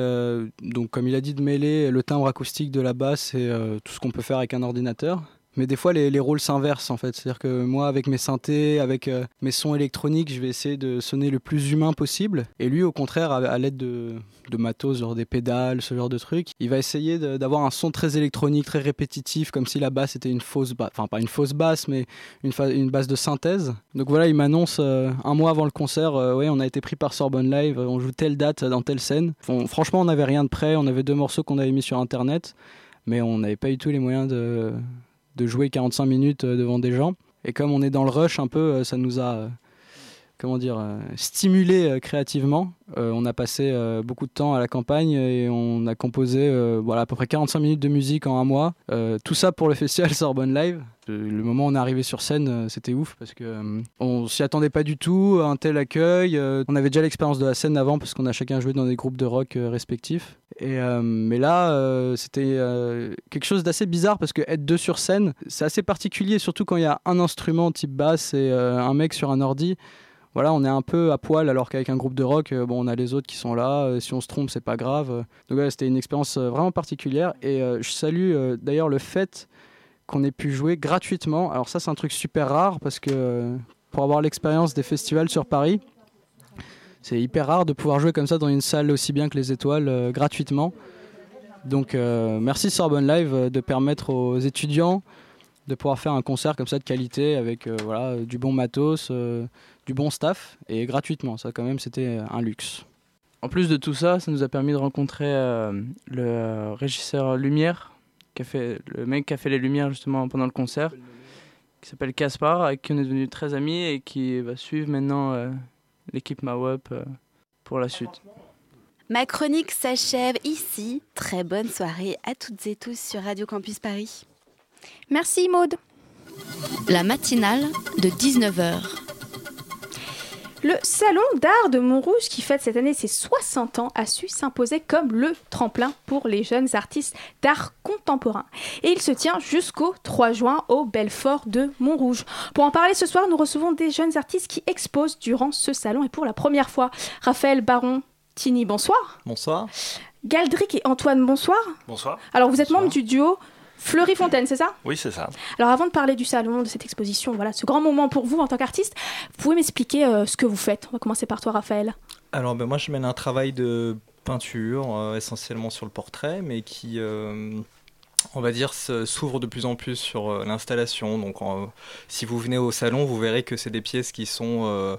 donc comme il a dit de mêler le timbre acoustique de la basse et tout ce qu'on peut faire avec un ordinateur mais des fois les, les rôles s'inversent en fait. C'est-à-dire que moi avec mes synthés, avec euh, mes sons électroniques, je vais essayer de sonner le plus humain possible. Et lui au contraire, à, l'aide de, matos, genre des pédales, ce genre de trucs, il va essayer d'avoir un son très électronique, très répétitif, comme si la basse était une fausse basse, enfin pas une fausse basse, mais une, une basse de synthèse. Donc voilà, il m'annonce euh, un mois avant le concert, euh, on a été pris par Sorbonne Live, on joue telle date dans telle scène. franchement on n'avait rien de prêt, on avait deux morceaux qu'on avait mis sur internet mais on n'avait pas eu tous les moyens de, de jouer 45 minutes euh, devant des gens. Et comme on est dans le rush un peu, euh, ça nous a euh, comment dire, stimulé créativement. on a passé beaucoup de temps à la campagne et on a composé voilà, à peu près 45 minutes de musique en un mois. tout ça pour le festival Sorbonne Live. Le moment où on est arrivé sur scène, c'était ouf parce que on s'y attendait pas du tout un tel accueil. on avait déjà l'expérience de la scène avant parce qu'on a chacun joué dans des groupes de rock respectifs. Et, euh, mais là, euh, c'était euh, quelque chose d'assez bizarre parce que être deux sur scène, c'est assez particulier, surtout quand il y a un instrument type basse et un mec sur un ordi. Voilà, on est un peu à poil alors qu'avec un groupe de rock, bon, on a les autres qui sont là. si on se trompe, c'est pas grave. Donc ouais, c'était une expérience vraiment particulière. Et je salue d'ailleurs le fait qu'on ait pu jouer gratuitement. Alors ça, c'est un truc super rare parce que pour avoir l'expérience des festivals sur Paris, c'est hyper rare de pouvoir jouer comme ça dans une salle aussi bien que les étoiles euh, gratuitement. Donc euh, merci Sorbonne Live euh, de permettre aux étudiants de pouvoir faire un concert comme ça de qualité avec voilà, du bon matos, du bon staff et gratuitement. Ça quand même c'était un luxe. En plus de tout ça, ça nous a permis de rencontrer le régisseur lumière, qui a fait, le mec qui a fait les lumières justement pendant le concert, qui s'appelle Caspar, avec qui on est devenu très amis et qui va suivre maintenant l'équipe Mawap euh, pour la suite. Ma chronique s'achève ici. Très bonne soirée à toutes et tous sur Radio Campus Paris. Merci Maude. La matinale de 19h le Salon d'art de Montrouge, qui fête cette année ses 60 ans, a su s'imposer comme le tremplin pour les jeunes artistes d'art contemporain. Et il se tient jusqu'au 3 juin au Belfort de Montrouge. Pour en parler ce soir, nous recevons des jeunes artistes qui exposent durant ce salon et pour la première fois. Raphaël Baron Tini, bonsoir. Bonsoir. Galdric et Antoine, bonsoir. Bonsoir. Alors vous êtes membre du duo Fleury Fontaine, c'est ça? Oui, c'est ça. Alors avant de parler du salon, de cette exposition, voilà, ce grand moment pour vous en tant qu'artiste, vous pouvez m'expliquer euh, ce que vous faites? On va commencer par toi, Raphaël. Alors ben, moi, je mène un travail de peinture, euh, essentiellement sur le portrait, mais qui, euh, on va dire, s'ouvre de plus en plus sur l'installation. Donc si vous venez au salon, vous verrez que c'est des pièces qui sont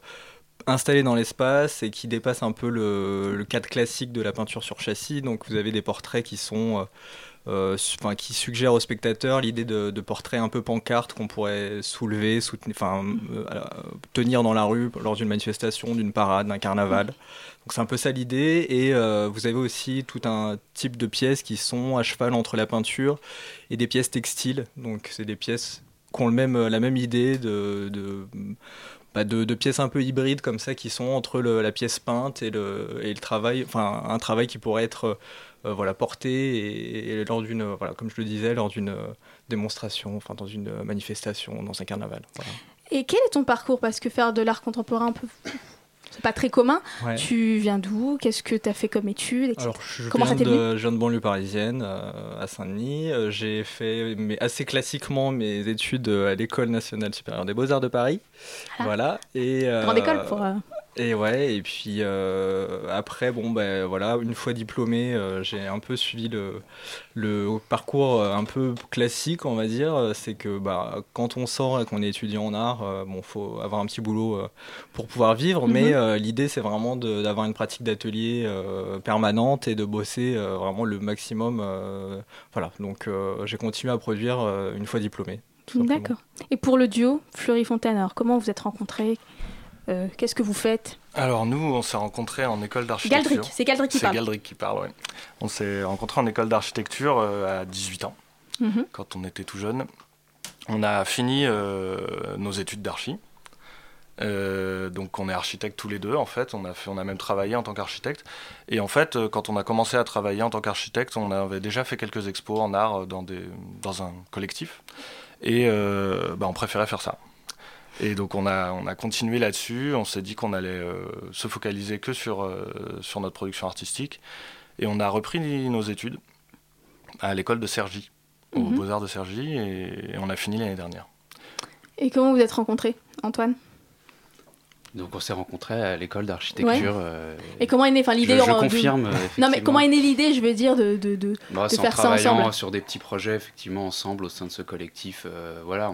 installées dans l'espace et qui dépassent un peu le, le, cadre classique de la peinture sur châssis. Donc vous avez des portraits qui sont euh, qui suggère aux spectateurs l'idée de, portraits un peu pancarte qu'on pourrait soulever, soutenir, enfin, euh, tenir dans la rue lors d'une manifestation, d'une parade, d'un carnaval. Donc c'est un peu ça l'idée. Et euh, vous avez aussi tout un type de pièces qui sont à cheval entre la peinture et des pièces textiles. Donc c'est des pièces qui ont le même, la même idée de, bah, pièces un peu hybrides comme ça qui sont entre la pièce peinte et le, travail, enfin un travail qui pourrait être voilà, portée et, lors d'une, voilà, comme je le disais, lors d'une euh, démonstration, enfin dans une manifestation, dans un carnaval. Et quel est ton parcours? Parce que faire de l'art contemporain, un peu c'est pas très commun. Tu viens d'où? Qu'est-ce que tu as fait comme études Alors, je, Comment viens ça de, je viens de banlieue parisienne, euh, à Saint-Denis. j'ai fait mais assez classiquement mes études à l'École nationale supérieure des beaux-arts de Paris. Ah. Voilà. Et, Grande école pour... Et ouais, et puis euh, après, bon, ben voilà, une fois diplômé, euh, j'ai un peu suivi le, le parcours euh, un peu classique, on va dire. C'est que bah, quand on sort et qu'on est étudiant en art, bon, faut avoir un petit boulot pour pouvoir vivre, mais mhm. l'idée, c'est vraiment d'avoir une pratique d'atelier permanente et de bosser vraiment le maximum. voilà, donc j'ai continué à produire une fois diplômé. D'accord. Et pour le duo Fleury Fontaine, alors comment vous êtes rencontrés? Euh, qu'est-ce que vous faites Alors nous, on s'est rencontrés en école d'architecture. Galdric, c'est Galdric qui parle. C'est Galdric qui parle, oui. On s'est rencontrés en école d'architecture euh, à 18 ans, mhm. quand on était tout jeune. On a fini euh, nos études d'archi. donc on est architecte tous les deux en fait, on a, fait, on a même travaillé en tant qu'architecte. Et en fait, quand on a commencé à travailler en tant qu'architecte, on avait déjà fait quelques expos en art dans, des, dans un collectif. Et bah, on préférait faire ça. Et donc on a, on a continué là-dessus, on s'est dit qu'on allait euh, se focaliser que sur, euh, sur notre production artistique. Et on a repris nos études à l'école de Sergi, aux mhm. Beaux-Arts de Sergi, et, et on a fini l'année dernière. Et comment vous êtes rencontrés, Antoine? Donc on s'est rencontrés à l'école d'architecture. Euh, et comment est née l'idée Je, je confirme. Non mais comment est née l'idée, je veux dire, de, de, de, bah, de faire ça ensemble sur des petits projets, effectivement, ensemble au sein de ce collectif. Euh, voilà,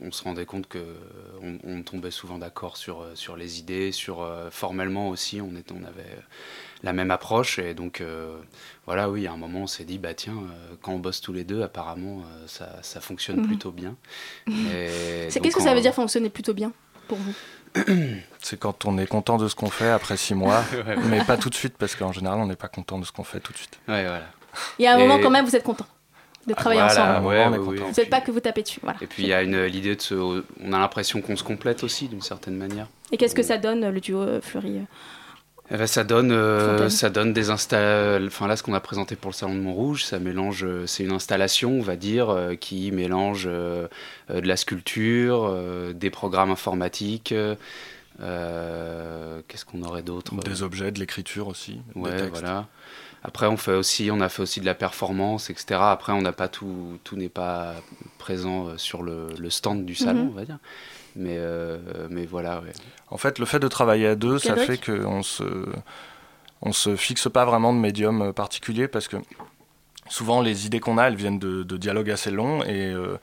on, se rendait compte que on, tombait souvent d'accord sur, euh, sur les idées, sur formellement aussi, on, était, on avait la même approche. Et donc voilà, oui, à un moment on s'est dit, bah tiens, quand on bosse tous les deux, apparemment ça, ça fonctionne mhm. plutôt bien. Qu'est-ce que ça veut dire fonctionner plutôt bien pour vous? c'est quand on est content de ce qu'on fait après six mois, mais pas tout de suite, parce qu'en général, on n'est pas content de ce qu'on fait tout de suite. Ouais, voilà. Il y a un moment quand même, vous êtes content de travailler ensemble. vous n'êtes pas que vous tapez dessus. Et puis il y a l'idée de se, on a l'impression qu'on se complète aussi d'une certaine manière. Et qu'est-ce que ça donne le duo euh, Fleury Eh ben, ça donne, euh, ça donne des installations. Enfin là, ce qu'on a présenté pour le salon de Montrouge, ça mélange. euh, C'est une installation, on va dire, euh, qui mélange euh, euh, de la sculpture, euh, des programmes informatiques. euh, Qu'est-ce qu'on aurait d'autre Des objets, de l'écriture aussi, Ouais, voilà. Après, on fait aussi, on a fait aussi de la performance, etc. Après, on n'a pas tout, tout n'est pas présent euh, sur le, le stand du salon, Mhm. on va dire. Mais, euh, mais voilà. ouais. En fait, le fait de travailler à deux, ça fait qu'on se, on se fixe pas vraiment de médium euh, particulier parce que souvent les idées qu'on a, elles viennent de, de dialogues assez longs et, euh,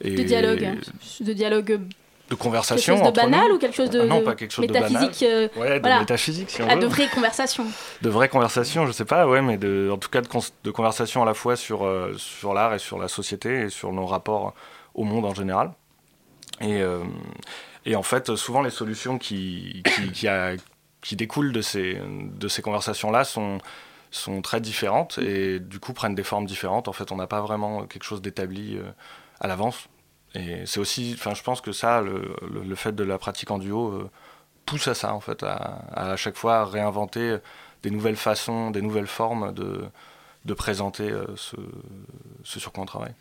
et De dialogue, hein. de dialogue de conversation quelque chose de entre banal nous. ou quelque chose de Ah non, de pas quelque chose de banal. métaphysique euh, Ouais, de voilà. métaphysique, si on Ah, veut. de vraies conversations. de vraies conversations, je sais pas, ouais, mais de, en tout cas de, de conversations à la fois sur, euh, sur l'art et sur la société et sur nos rapports au monde en général. Et, euh, et en fait, souvent les solutions qui, qui, qui, a- qui découlent de ces, de ces conversations-là sont, sont très différentes et du coup prennent des formes différentes. En fait, on n'a pas vraiment quelque chose d'établi à l'avance. Et c'est aussi, enfin, je pense que ça, le, le, le fait de la pratique en duo euh, pousse à ça, en fait, à, à chaque fois réinventer des nouvelles façons, des nouvelles formes de, de présenter euh, ce, ce sur quoi on travaille.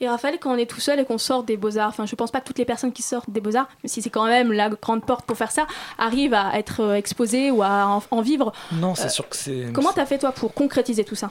Et Raphaël, quand on est tout seul et qu'on sort des beaux-arts, enfin je pense pas que toutes les personnes qui sortent des beaux-arts, mais si c'est quand même la grande porte pour faire ça, arrivent à être euh, exposées ou à en, en vivre. Non, c'est Euh, sûr que c'est. Comment t'as fait toi pour concrétiser tout ça?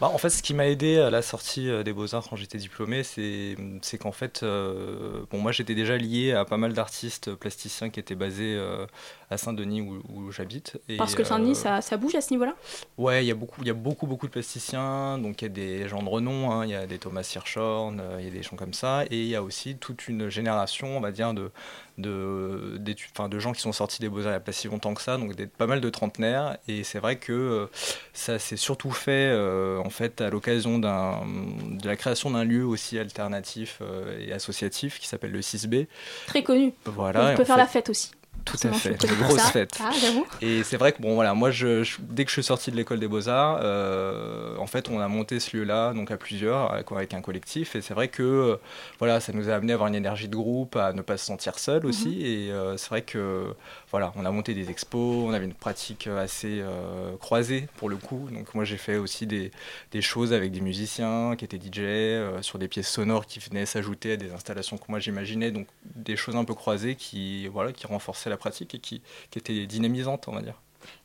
Bah, en fait, ce qui m'a aidé à la sortie euh, des Beaux-Arts quand j'étais diplômé, c'est qu'en fait, euh, bon, moi j'étais déjà lié à pas mal d'artistes plasticiens qui étaient basés euh, à Saint-Denis où, où j'habite. Parce que Saint-Denis, euh, ça, ça bouge à ce niveau-là? Ouais, il y a beaucoup, y a beaucoup, beaucoup de plasticiens. Donc il y a des gens de renom, hein, il y a des Thomas Hirschhorn, il y a des gens comme ça, et il y a aussi toute une génération, on va dire, de de, de gens qui sont sortis des beaux arts il n'y a pas si longtemps que ça, donc des, pas mal de trentenaires. Et c'est vrai que euh, ça s'est surtout fait euh, en fait à l'occasion de la création d'un lieu aussi alternatif euh, et associatif qui s'appelle le 6B. Très connu. Voilà. On peut faire fait- la fête aussi. Tout à fait, grosses ça. fêtes. Ah. Et c'est vrai que bon voilà, moi je, je- dès que je suis sorti de l'école des beaux-arts, euh, en fait on a monté ce lieu-là donc à plusieurs avec, avec un collectif et c'est vrai que euh, voilà, ça nous a amené à avoir une énergie de groupe, à ne pas se sentir seul aussi Mhm. et euh, c'est vrai que voilà, on a monté des expos, on avait une pratique assez croisée pour le coup. Donc moi j'ai fait aussi des, des choses avec des musiciens qui étaient DJ sur des pièces sonores qui venaient s'ajouter à des installations que moi j'imaginais donc des choses un peu croisées qui voilà, qui renforçaient la pratique et qui qui étaient dynamisantes, on va dire.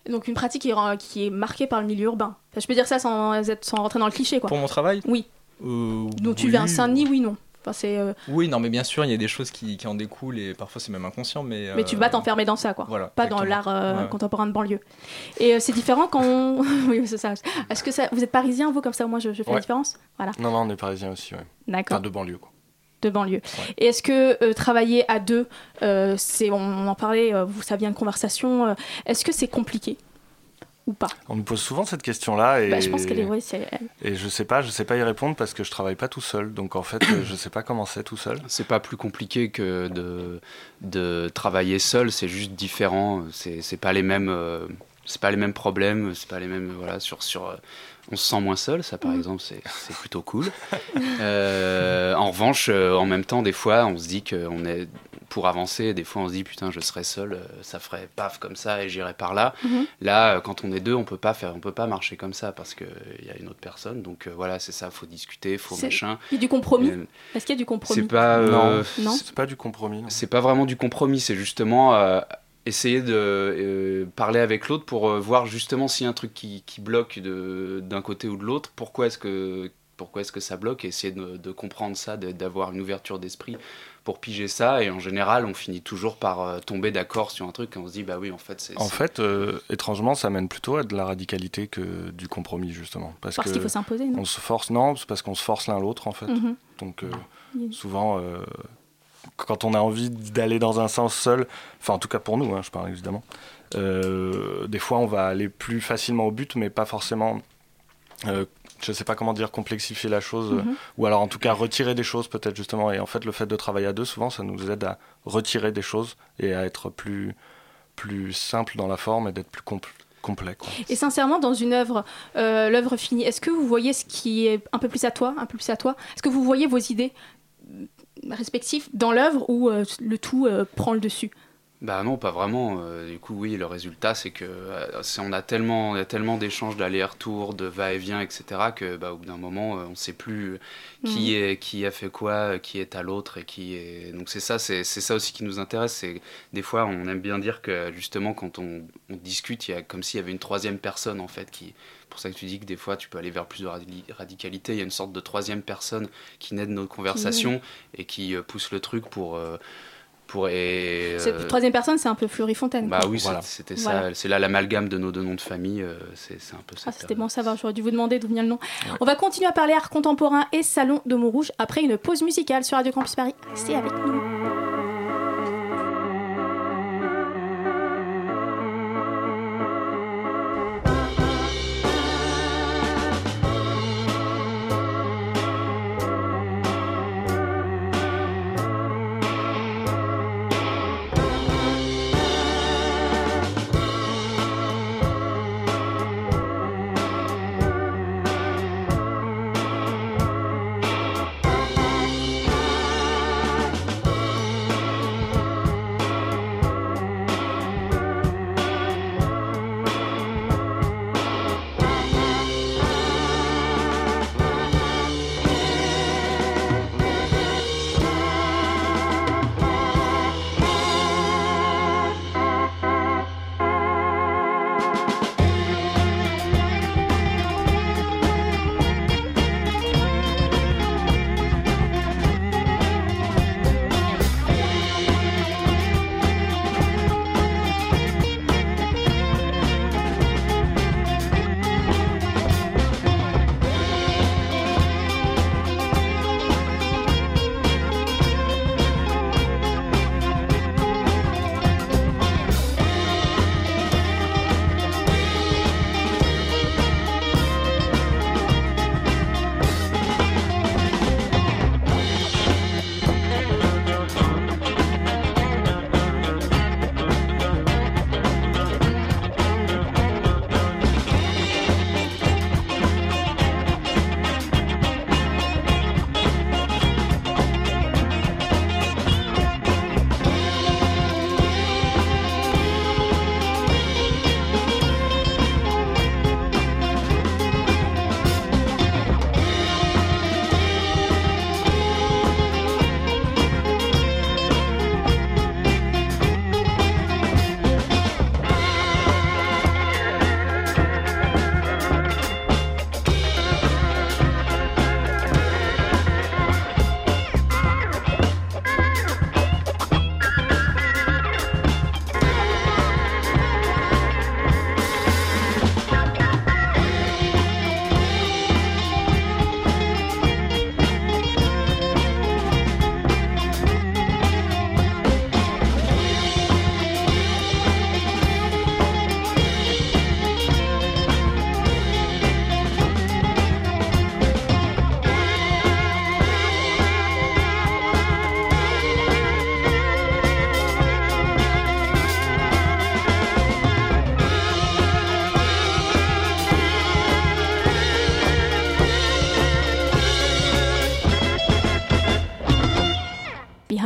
Donc une pratique qui, est marquée par le milieu urbain. Enfin, je peux dire ça sans, être, sans rentrer dans le cliché. Quoi. Pour mon travail? Oui. Euh, Donc tu oui. viens à Saint-Denis, oui, non. Enfin, c'est, euh, Oui, non, mais bien sûr, il y a des choses qui, qui en découlent et parfois c'est même inconscient, mais. Mais tu euh, vas t'enfermer dans ça, quoi. Voilà, Pas dans l'art euh, Ouais. contemporain de banlieue. Et euh, c'est différent quand on... oui, c'est ça. Est-ce que ça... vous êtes parisien, vous, comme ça, moi, je, je fais la différence? Voilà, Non, non, on est parisien aussi, ouais. D'accord. Enfin, de banlieue, quoi. De banlieue. Et est-ce que euh, travailler à deux, euh, c'est, on en parlait, euh, vous, ça vient de conversation, euh, est-ce que c'est compliqué ou pas? On nous pose souvent cette question-là et Bah, Je pense qu'elle est... Ouais, c'est... et je sais pas, je sais pas y répondre parce que je travaille pas tout seul. Donc en fait, je sais pas comment c'est tout seul. C'est pas plus compliqué que de, de travailler seul, c'est juste différent. C'est c'est pas les mêmes, euh, c'est pas les mêmes problèmes, c'est pas les mêmes voilà sur sur. On se sent moins seul, ça par exemple, c'est c'est plutôt cool. Euh, en revanche, euh, en même temps, des fois, on se dit qu'on est pour avancer. Des fois, on se dit putain, je serais seul, euh, ça ferait paf comme ça et j'irais par là. Mhm. Là, euh, quand on est deux, on peut pas faire, on peut pas marcher comme ça parce que il y a une autre personne. Donc euh, voilà, c'est ça, faut discuter, faut C'est- machin. Il y a du compromis? Euh, Est-ce qu'il y a du compromis? c'est pas. euh, Non? c'est pas du compromis. non. C'est pas vraiment du compromis, c'est justement euh, essayer de euh, parler avec l'autre pour euh, voir justement s'il y a un truc qui, qui bloque de- d'un côté ou de l'autre, pourquoi est-ce que pourquoi est-ce que ça bloque? Et essayer de, de comprendre ça, d'avoir une ouverture d'esprit pour piger ça et en général on finit toujours par euh, tomber d'accord sur un truc et on se dit bah oui en fait c'est En fait, euh, étrangement, ça mène plutôt à de la radicalité que du compromis, justement. Parce, Parce qu'il faut s'imposer, non? On se force, non, c'est parce qu'on se force l'un l'autre, en fait. Mhm. Donc, euh, Oui. souvent, euh, quand on a envie d'aller dans un sens seul, enfin, en tout cas pour nous, hein, je parle évidemment, euh, des fois, on va aller plus facilement au but, mais pas forcément. euh, je sais pas comment dire complexifier la chose Mhm. ou alors en tout cas retirer des choses peut-être justement et en fait le fait de travailler à deux souvent ça nous aide à retirer des choses et à être plus plus simple dans la forme et d'être plus compl- complet quoi. Et sincèrement, dans une œuvre, euh, l'œuvre finie, est-ce que vous voyez ce qui est un peu plus à toi, un peu plus à toi? Est-ce que vous voyez vos idées? Respectives dans l'œuvre ou euh, le tout euh, prend le dessus? Bah non, pas vraiment. Euh, du coup, oui, le résultat, c'est que on a tellement, il y a tellement d'échanges d'aller-retour, de va-et-vient, etc., que bah, au bout d'un moment, on ne sait plus qui, est, qui a fait quoi, qui est à l'autre, et qui est. Donc c'est ça, c'est c'est ça aussi qui nous intéresse. C'est des fois, on aime bien dire que justement, quand on, on discute, il y a comme s'il y avait une troisième personne en fait qui. C'est pour ça que tu dis que des fois, tu peux aller vers plus de radi- radicalité. Il y a une sorte de troisième personne qui naît de nos conversations et qui euh, pousse le truc pour. euh, pour et, Cette euh, troisième personne, c'est un peu Fleury Fontaine. bah oui, c'est- c'était ça. Voilà. C'est là l'amalgame de nos deux noms de famille. euh, c'est c'est un peu ça. Ah, c'était bon à savoir, j'aurais dû vous demander d'où vient le nom. On va continuer à parler art contemporain et salon de Montrouge après une pause musicale sur Radio Campus Paris. Restez avec nous.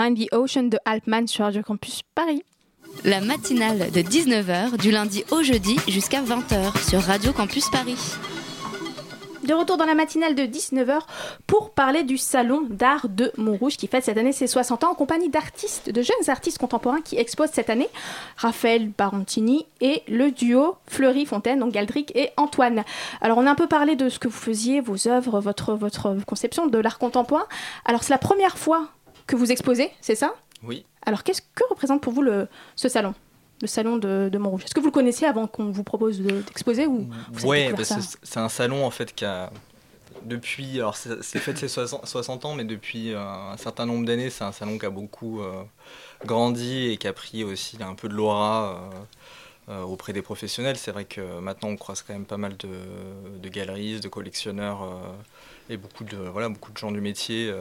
Behind the Ocean de Altman sur Radio Campus Paris. La matinale de 19h du lundi au jeudi jusqu'à 20h sur Radio Campus Paris. De retour dans la matinale de 19h pour parler du Salon d'art de Montrouge qui fête cette année ses 60 ans en compagnie d'artistes, de jeunes artistes contemporains qui exposent cette année Raphaël Barontini et le duo Fleury Fontaine, donc Galdric et Antoine. Alors on a un peu parlé de ce que vous faisiez, vos œuvres, votre, votre conception de l'art contemporain. Alors c'est la première fois que vous exposez, c'est ça? Oui. Alors qu'est-ce que représente pour vous le, ce salon? Le salon de, de Montrouge. Est-ce que vous le connaissiez avant qu'on vous propose de- d'exposer ou découvert bah, c'est un salon en fait qui a depuis alors c'est fait ses 60, 60 ans mais depuis euh, un certain nombre d'années c'est un salon qui a beaucoup euh, grandi et qui a pris aussi un peu de l'aura euh, auprès des professionnels c'est vrai que maintenant on croise quand même pas mal de, de galeristes de collectionneurs euh, et beaucoup de voilà beaucoup de gens du métier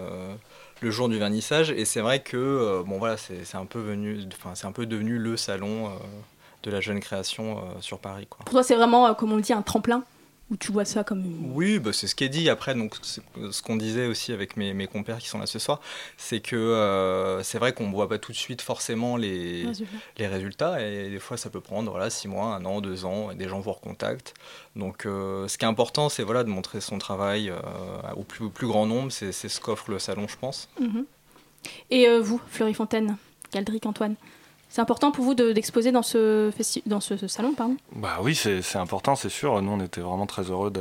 le jour du vernissage et c'est vrai que euh, bon voilà c'est un peu venu un peu devenu le salon euh, de la jeune création euh, sur Paris quoi. Pour toi, c'est vraiment, comme on le dit, un tremplin? Ou tu vois ça comme une... Oui, bah, c'est ce qui est dit. Après, donc, ce qu'on disait aussi avec mes, mes compères qui sont là ce soir, c'est que euh, c'est vrai qu'on ne voit pas tout de suite forcément les, Résultats. les résultats. Et des fois, ça peut prendre voilà, six mois, un an, deux ans, et des gens vous recontactent. Donc, euh, ce qui est important, c'est voilà, de montrer son travail euh, au, plus, au plus grand nombre. C'est ce qu'offre le salon, je pense. Mhm. Et vous, Fleury Fontaine, Galdric Antoine, c'est important pour vous de- d'exposer dans, ce, dans ce, ce salon, pardon? Bah oui, c'est important, c'est sûr. Nous, on était vraiment très heureux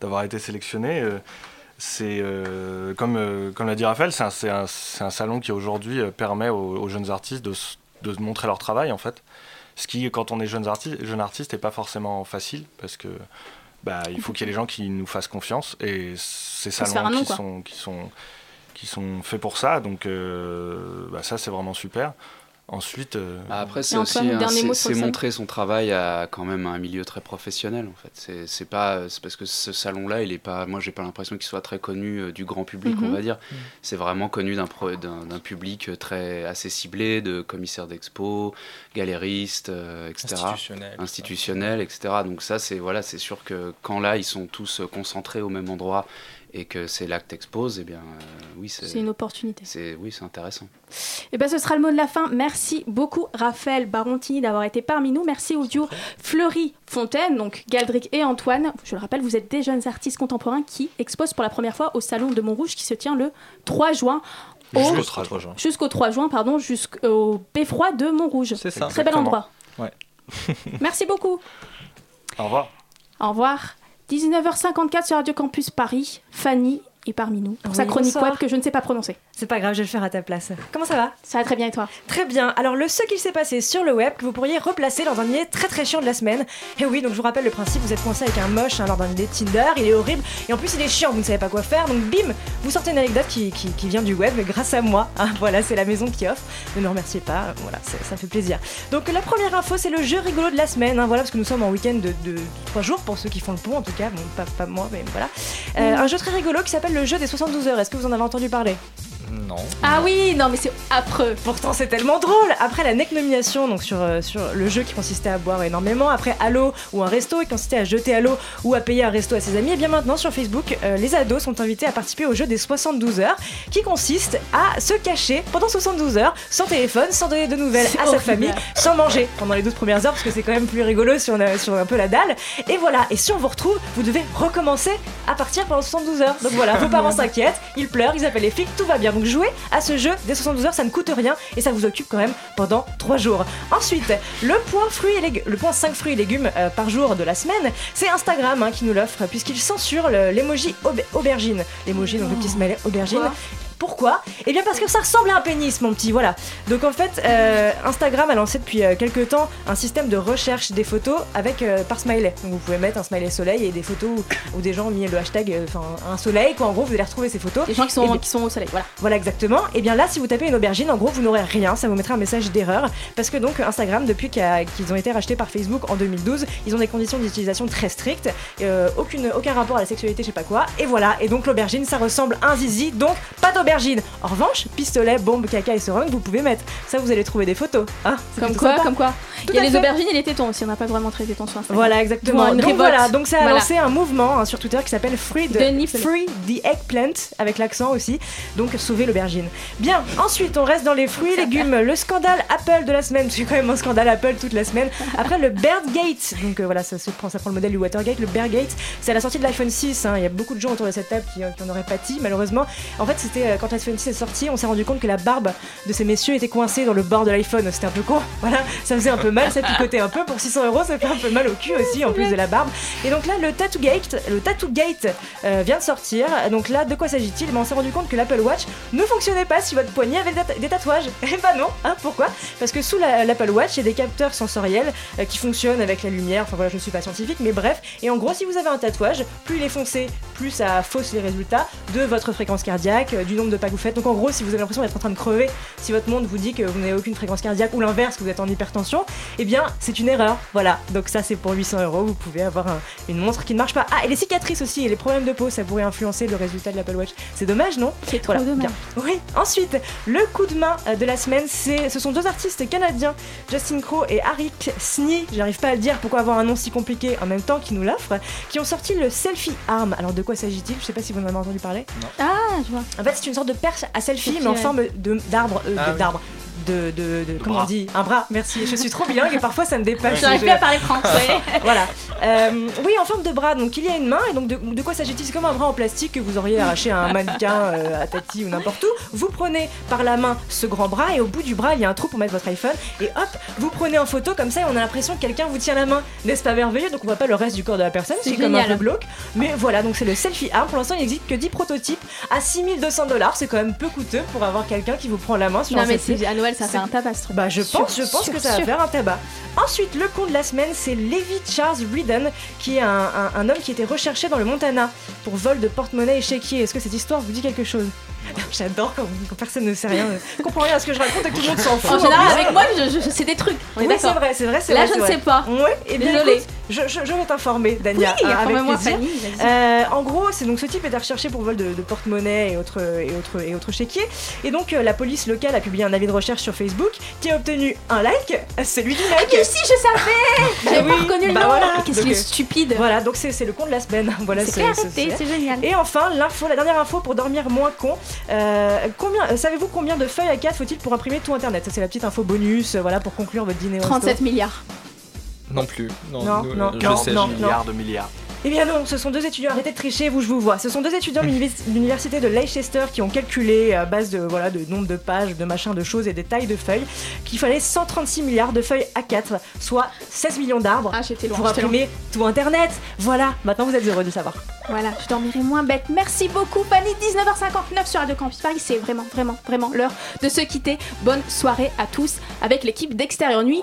d'avoir été sélectionnés. Euh, C'est euh, comme, euh, comme l'a dit Raphaël, c'est un, un- un salon qui aujourd'hui permet aux, aux jeunes artistes de, de montrer leur travail en fait. Ce qui, quand on est jeune artiste, jeune artiste, n'est pas forcément facile parce que bah, il faut qu'il y ait des gens qui nous fassent confiance et ces salons nom, qui sont, qui sont qui sont faits pour ça. Donc euh, bah, ça, c'est vraiment super. Ensuite, euh, Bah, après, c'est Et aussi Antoine, un- dernier c'est- montrer son travail à quand même un milieu très professionnel en fait. C'est c'est pas c'est parce que ce salon-là, il est pas. Moi, j'ai pas l'impression qu'il soit très connu euh, du grand public, on Mhm. va dire. C'est vraiment connu d'un pro- d'un d'un public euh, très assez ciblé, de commissaires d'expo, galéristes, euh, etc. Institutionnels. Institutionnels, etc. Donc ça, c'est voilà, c'est sûr que quand là, ils sont tous concentrés au même endroit et que c'est là que t'exposes, eh bien, euh, oui, c'est C'est une opportunité. c'est oui, c'est intéressant. Et bien, ce sera le mot de la fin. Merci beaucoup, Raphaël Barontini, d'avoir été parmi nous. Merci au duo Fleury Fontaine, donc Galdric et Antoine. Je le rappelle, vous êtes des jeunes artistes contemporains qui exposent pour la première fois au Salon de Montrouge qui se tient le 3 juin. au- Jusqu'au 3 juin. Jusqu'au 3 juin, pardon, jusqu'au Beffroi de Montrouge. C'est ça. Très bel endroit. Ouais. Merci beaucoup. au revoir. Au revoir. 19h54 sur Radio Campus Paris. Fanny est parmi nous pour Oui, sa chronique bonsoir. web que je ne sais pas prononcer. C'est pas grave, je vais le faire à ta place. Comment ça va? Ça va très bien et toi? Très bien. Alors le ce qu'il s'est passé sur le web que vous pourriez replacer dans un dîner très très chiant de la semaine. Et oui, donc je vous rappelle le principe, vous êtes coincé avec un moche hein, lors d'un dîner Tinder, il est horrible et en plus il est chiant, vous ne savez pas quoi faire. Donc bim, vous sortez une anecdote qui, qui- qui vient du web grâce à moi. Ah, voilà, c'est la maison qui offre. Ne me remerciez pas, voilà, ça fait plaisir. Donc la première info, c'est le jeu rigolo de la semaine. hein, voilà, parce que nous sommes en week-end de, de, 3 jours pour ceux qui font le pont en tout cas, bon pas, pas moi, mais voilà. Euh, Un jeu très rigolo qui s'appelle le jeu des 72 heures. Est-ce que vous en avez entendu parler? Non. Ah oui, non mais c'est affreux. Pourtant c'est tellement drôle. Après la NEC nomination donc sur, euh, sur le jeu qui consistait à boire énormément, après à l'eau ou un resto qui consistait à jeter à l'eau ou à payer un resto à ses amis, et bien maintenant sur Facebook, euh, les ados sont invités à participer au jeu des 72 heures qui consiste à se cacher pendant 72 heures sans téléphone, sans donner de nouvelles à sa famille, sans manger pendant les 12 premières heures parce que c'est quand même plus rigolo si on a sur un peu la dalle. Et voilà, et si on vous retrouve, vous devez recommencer à partir pendant 72 heures. Donc voilà, vos parents s'inquiètent, ils pleurent, ils appellent les flics, tout va bien. Donc jouez à ce jeu des 72 heures, ça ne coûte rien et ça vous occupe quand même pendant 3 jours. Ensuite, le point, fruits et le point 5 fruits et légumes euh, par jour de la semaine, c'est Instagram hein, qui nous l'offre puisqu'il censure le- l'emoji aube- aubergine. L'emoji, donc le petit smiley aubergine. Pourquoi? Eh bien parce que ça ressemble à un pénis, mon petit, voilà. Donc en fait, euh, Instagram a lancé depuis euh, quelques temps un système de recherche des photos avec euh, par smiley. Donc vous pouvez mettre un smiley soleil et des photos où, où des gens ont mis le hashtag, enfin un soleil, quoi. En gros, vous allez retrouver ces photos. Les gens qui sont, Et des- qui sont au soleil, voilà. voilà exactement. Et bien là, si vous tapez une aubergine, en gros, vous n'aurez rien. Ça vous mettra un message d'erreur. Parce que donc Instagram, depuis qu'ils ont été rachetés par Facebook en 2012, ils ont des conditions d'utilisation très strictes. aucune, aucun rapport à la sexualité, je sais pas quoi. Et voilà. Et donc l'aubergine, ça ressemble à un zizi. Donc pas d'aubergine. En revanche, pistolet, bombe, caca et seringue, vous pouvez mettre. Ça, vous allez trouver des photos. Hein Comme quoi, sympa. comme quoi. Tout Il y a les fait. aubergines et les tétons aussi. On n'a pas vraiment très tétons sur Instagram. Voilà, exactement. Une donc révolte. voilà, donc ça a Voilà. lancé un mouvement hein, sur Twitter qui s'appelle Free the. Free Eggplant, avec l'accent aussi, donc sauver l'aubergine. Bien, ensuite on reste dans les fruits et légumes. Le scandale Apple de la semaine, c'est quand même un scandale Apple toute la semaine. Après le Birdgate, donc euh, voilà, ça, se prend, ça prend le modèle du Watergate, le Birdgate, c'est à la sortie de l'iPhone 6. hein. Il y a beaucoup de gens autour de cette table qui, qui en auraient pâti, malheureusement. En fait, c'était euh, quand 6 est sorti, on s'est rendu compte que la barbe de ces messieurs était coincée dans le bord de l'iPhone. C'était un peu con, voilà, ça faisait un peu mal, ça picotait un peu. Pour 600 euros, ça fait un peu mal au cul aussi, en plus de la barbe. Et donc là, le Tattoo Gate, le Tattoo Gate euh, vient de sortir. Donc là, de quoi s'agit-il? Ben, On s'est rendu compte que l'Apple Watch ne fonctionnait pas si votre poignet avait des tat- des tatouages. Et bah non, hein, pourquoi? Parce que sous la- l'Apple Watch, il y a des capteurs sensoriels euh, qui fonctionnent avec la lumière. Enfin voilà, je ne suis pas scientifique, mais bref. Et en gros, si vous avez un tatouage, plus il est foncé, plus plus ça fausse les résultats de votre fréquence cardiaque, euh, du nombre de pas que vous faites. Donc en gros, si vous avez l'impression d'être en train de crever, si votre montre vous dit que vous n'avez aucune fréquence cardiaque ou l'inverse, que vous êtes en hypertension, eh bien c'est une erreur. Voilà, donc ça c'est pour 800 euros, vous pouvez avoir un- une montre qui ne marche pas. Ah, et les cicatrices aussi, et les problèmes de peau, ça pourrait influencer le résultat de l'Apple Watch. C'est dommage, non C'est trop Voilà, dommage. bien. Oui, ensuite, le coup de main euh, de la semaine, c'est, ce sont deux artistes canadiens, Justin Crow et Arik Sni, j'arrive pas à le dire, pourquoi avoir un nom si compliqué en même temps qui nous l'offrent, qui ont sorti le Selfie Arm. Alors de quoi s'agit-il? Je sais pas si vous en avez entendu parler. Ah, je vois. En fait, c'est une sorte de perche à selfie, mais en forme d'arbre. euh, Ah d'arbre. De, de, de- comment bras. on dit Un bras, merci. Je suis trop bilingue et parfois ça me dépasse. J'arrive Je- plus à parler français. voilà. Euh, oui, en forme de bras. Donc il y a une main et donc de, de quoi s'agit-il? C'est comme un bras en plastique que vous auriez arraché à un mannequin euh, à Tati ou n'importe où. Vous prenez par la main ce grand bras et au bout du bras il y a un trou pour mettre votre iPhone et hop, vous prenez en photo comme ça et on a l'impression que quelqu'un vous tient la main. N'est-ce pas merveilleux? Donc on voit pas le reste du corps de la personne, C'est comme un peu glauque. Mais voilà, donc c'est le selfie arm. Pour l'instant, il n'existe que 10 prototypes à 6200 dollars. C'est quand même peu coûteux pour avoir quelqu'un qui vous prend la main sur Non, un mais selfie. Noël, ça fait un tabac, ce truc. Bah, je Sûr, pense, je pense sûr, que ça va sûr. faire un tabac. Ensuite, le con de la semaine, c'est Levi Charles Reedon, qui est un, un- un homme qui était recherché dans le Montana pour vol de porte-monnaie et chéquier. Est-ce que cette histoire vous dit quelque chose? J'adore quand, quand personne ne sait rien, ne comprend rien à ce que je raconte et que tout le monde s'en fout. En général, avec moi, je- je- c'est des trucs. Est Oui, c'est vrai, c'est vrai, Là, vrai. je ne sais pas. Ouais, et bien Désolée. écoute, je, je- je vais t'informer, Dania. Oui, hein, avec plaisir. Fanny. Euh, en gros, c'est donc ce type était recherché pour vol de, de porte-monnaie et autres et autres et autres chéquiers. Et donc euh, la police locale a publié un avis de recherche sur Facebook qui a obtenu un like, c'est lui du like. Mais si, je savais J'avais pas reconnu le bah nom. voilà. Qu'est-ce qu'il est euh, stupide Voilà, donc c'est le con de la semaine. Voilà, c'est génial. Et enfin, l'info, la dernière info pour dormir moins con. Euh, combien, euh, savez-vous combien de feuilles A4 faut-il pour imprimer tout Internet? Ça c'est la petite info bonus, euh, voilà pour conclure votre dîner. au resto. 37 milliards. Non plus. Non, Non, nous, non, euh, non, je sais. non, Milliards de milliards. Eh bien non, ce sont deux étudiants, arrêtez de tricher, vous je vous vois. Ce sont deux étudiants de de l'université de Leicester qui ont calculé à base de voilà de nombre de pages, de machins, de choses et des tailles de feuilles qu'il fallait 136 milliards de feuilles A4, soit 16 millions d'arbres loin, pour imprimer tout Internet. Voilà, maintenant vous êtes heureux de le savoir. Voilà, je dormirai moins bête. Merci beaucoup, Fanny. 19h59 sur Radio Campus Paris. C'est vraiment, vraiment, vraiment l'heure de se quitter. Bonne soirée à tous avec l'équipe d'Extérieur Nuit.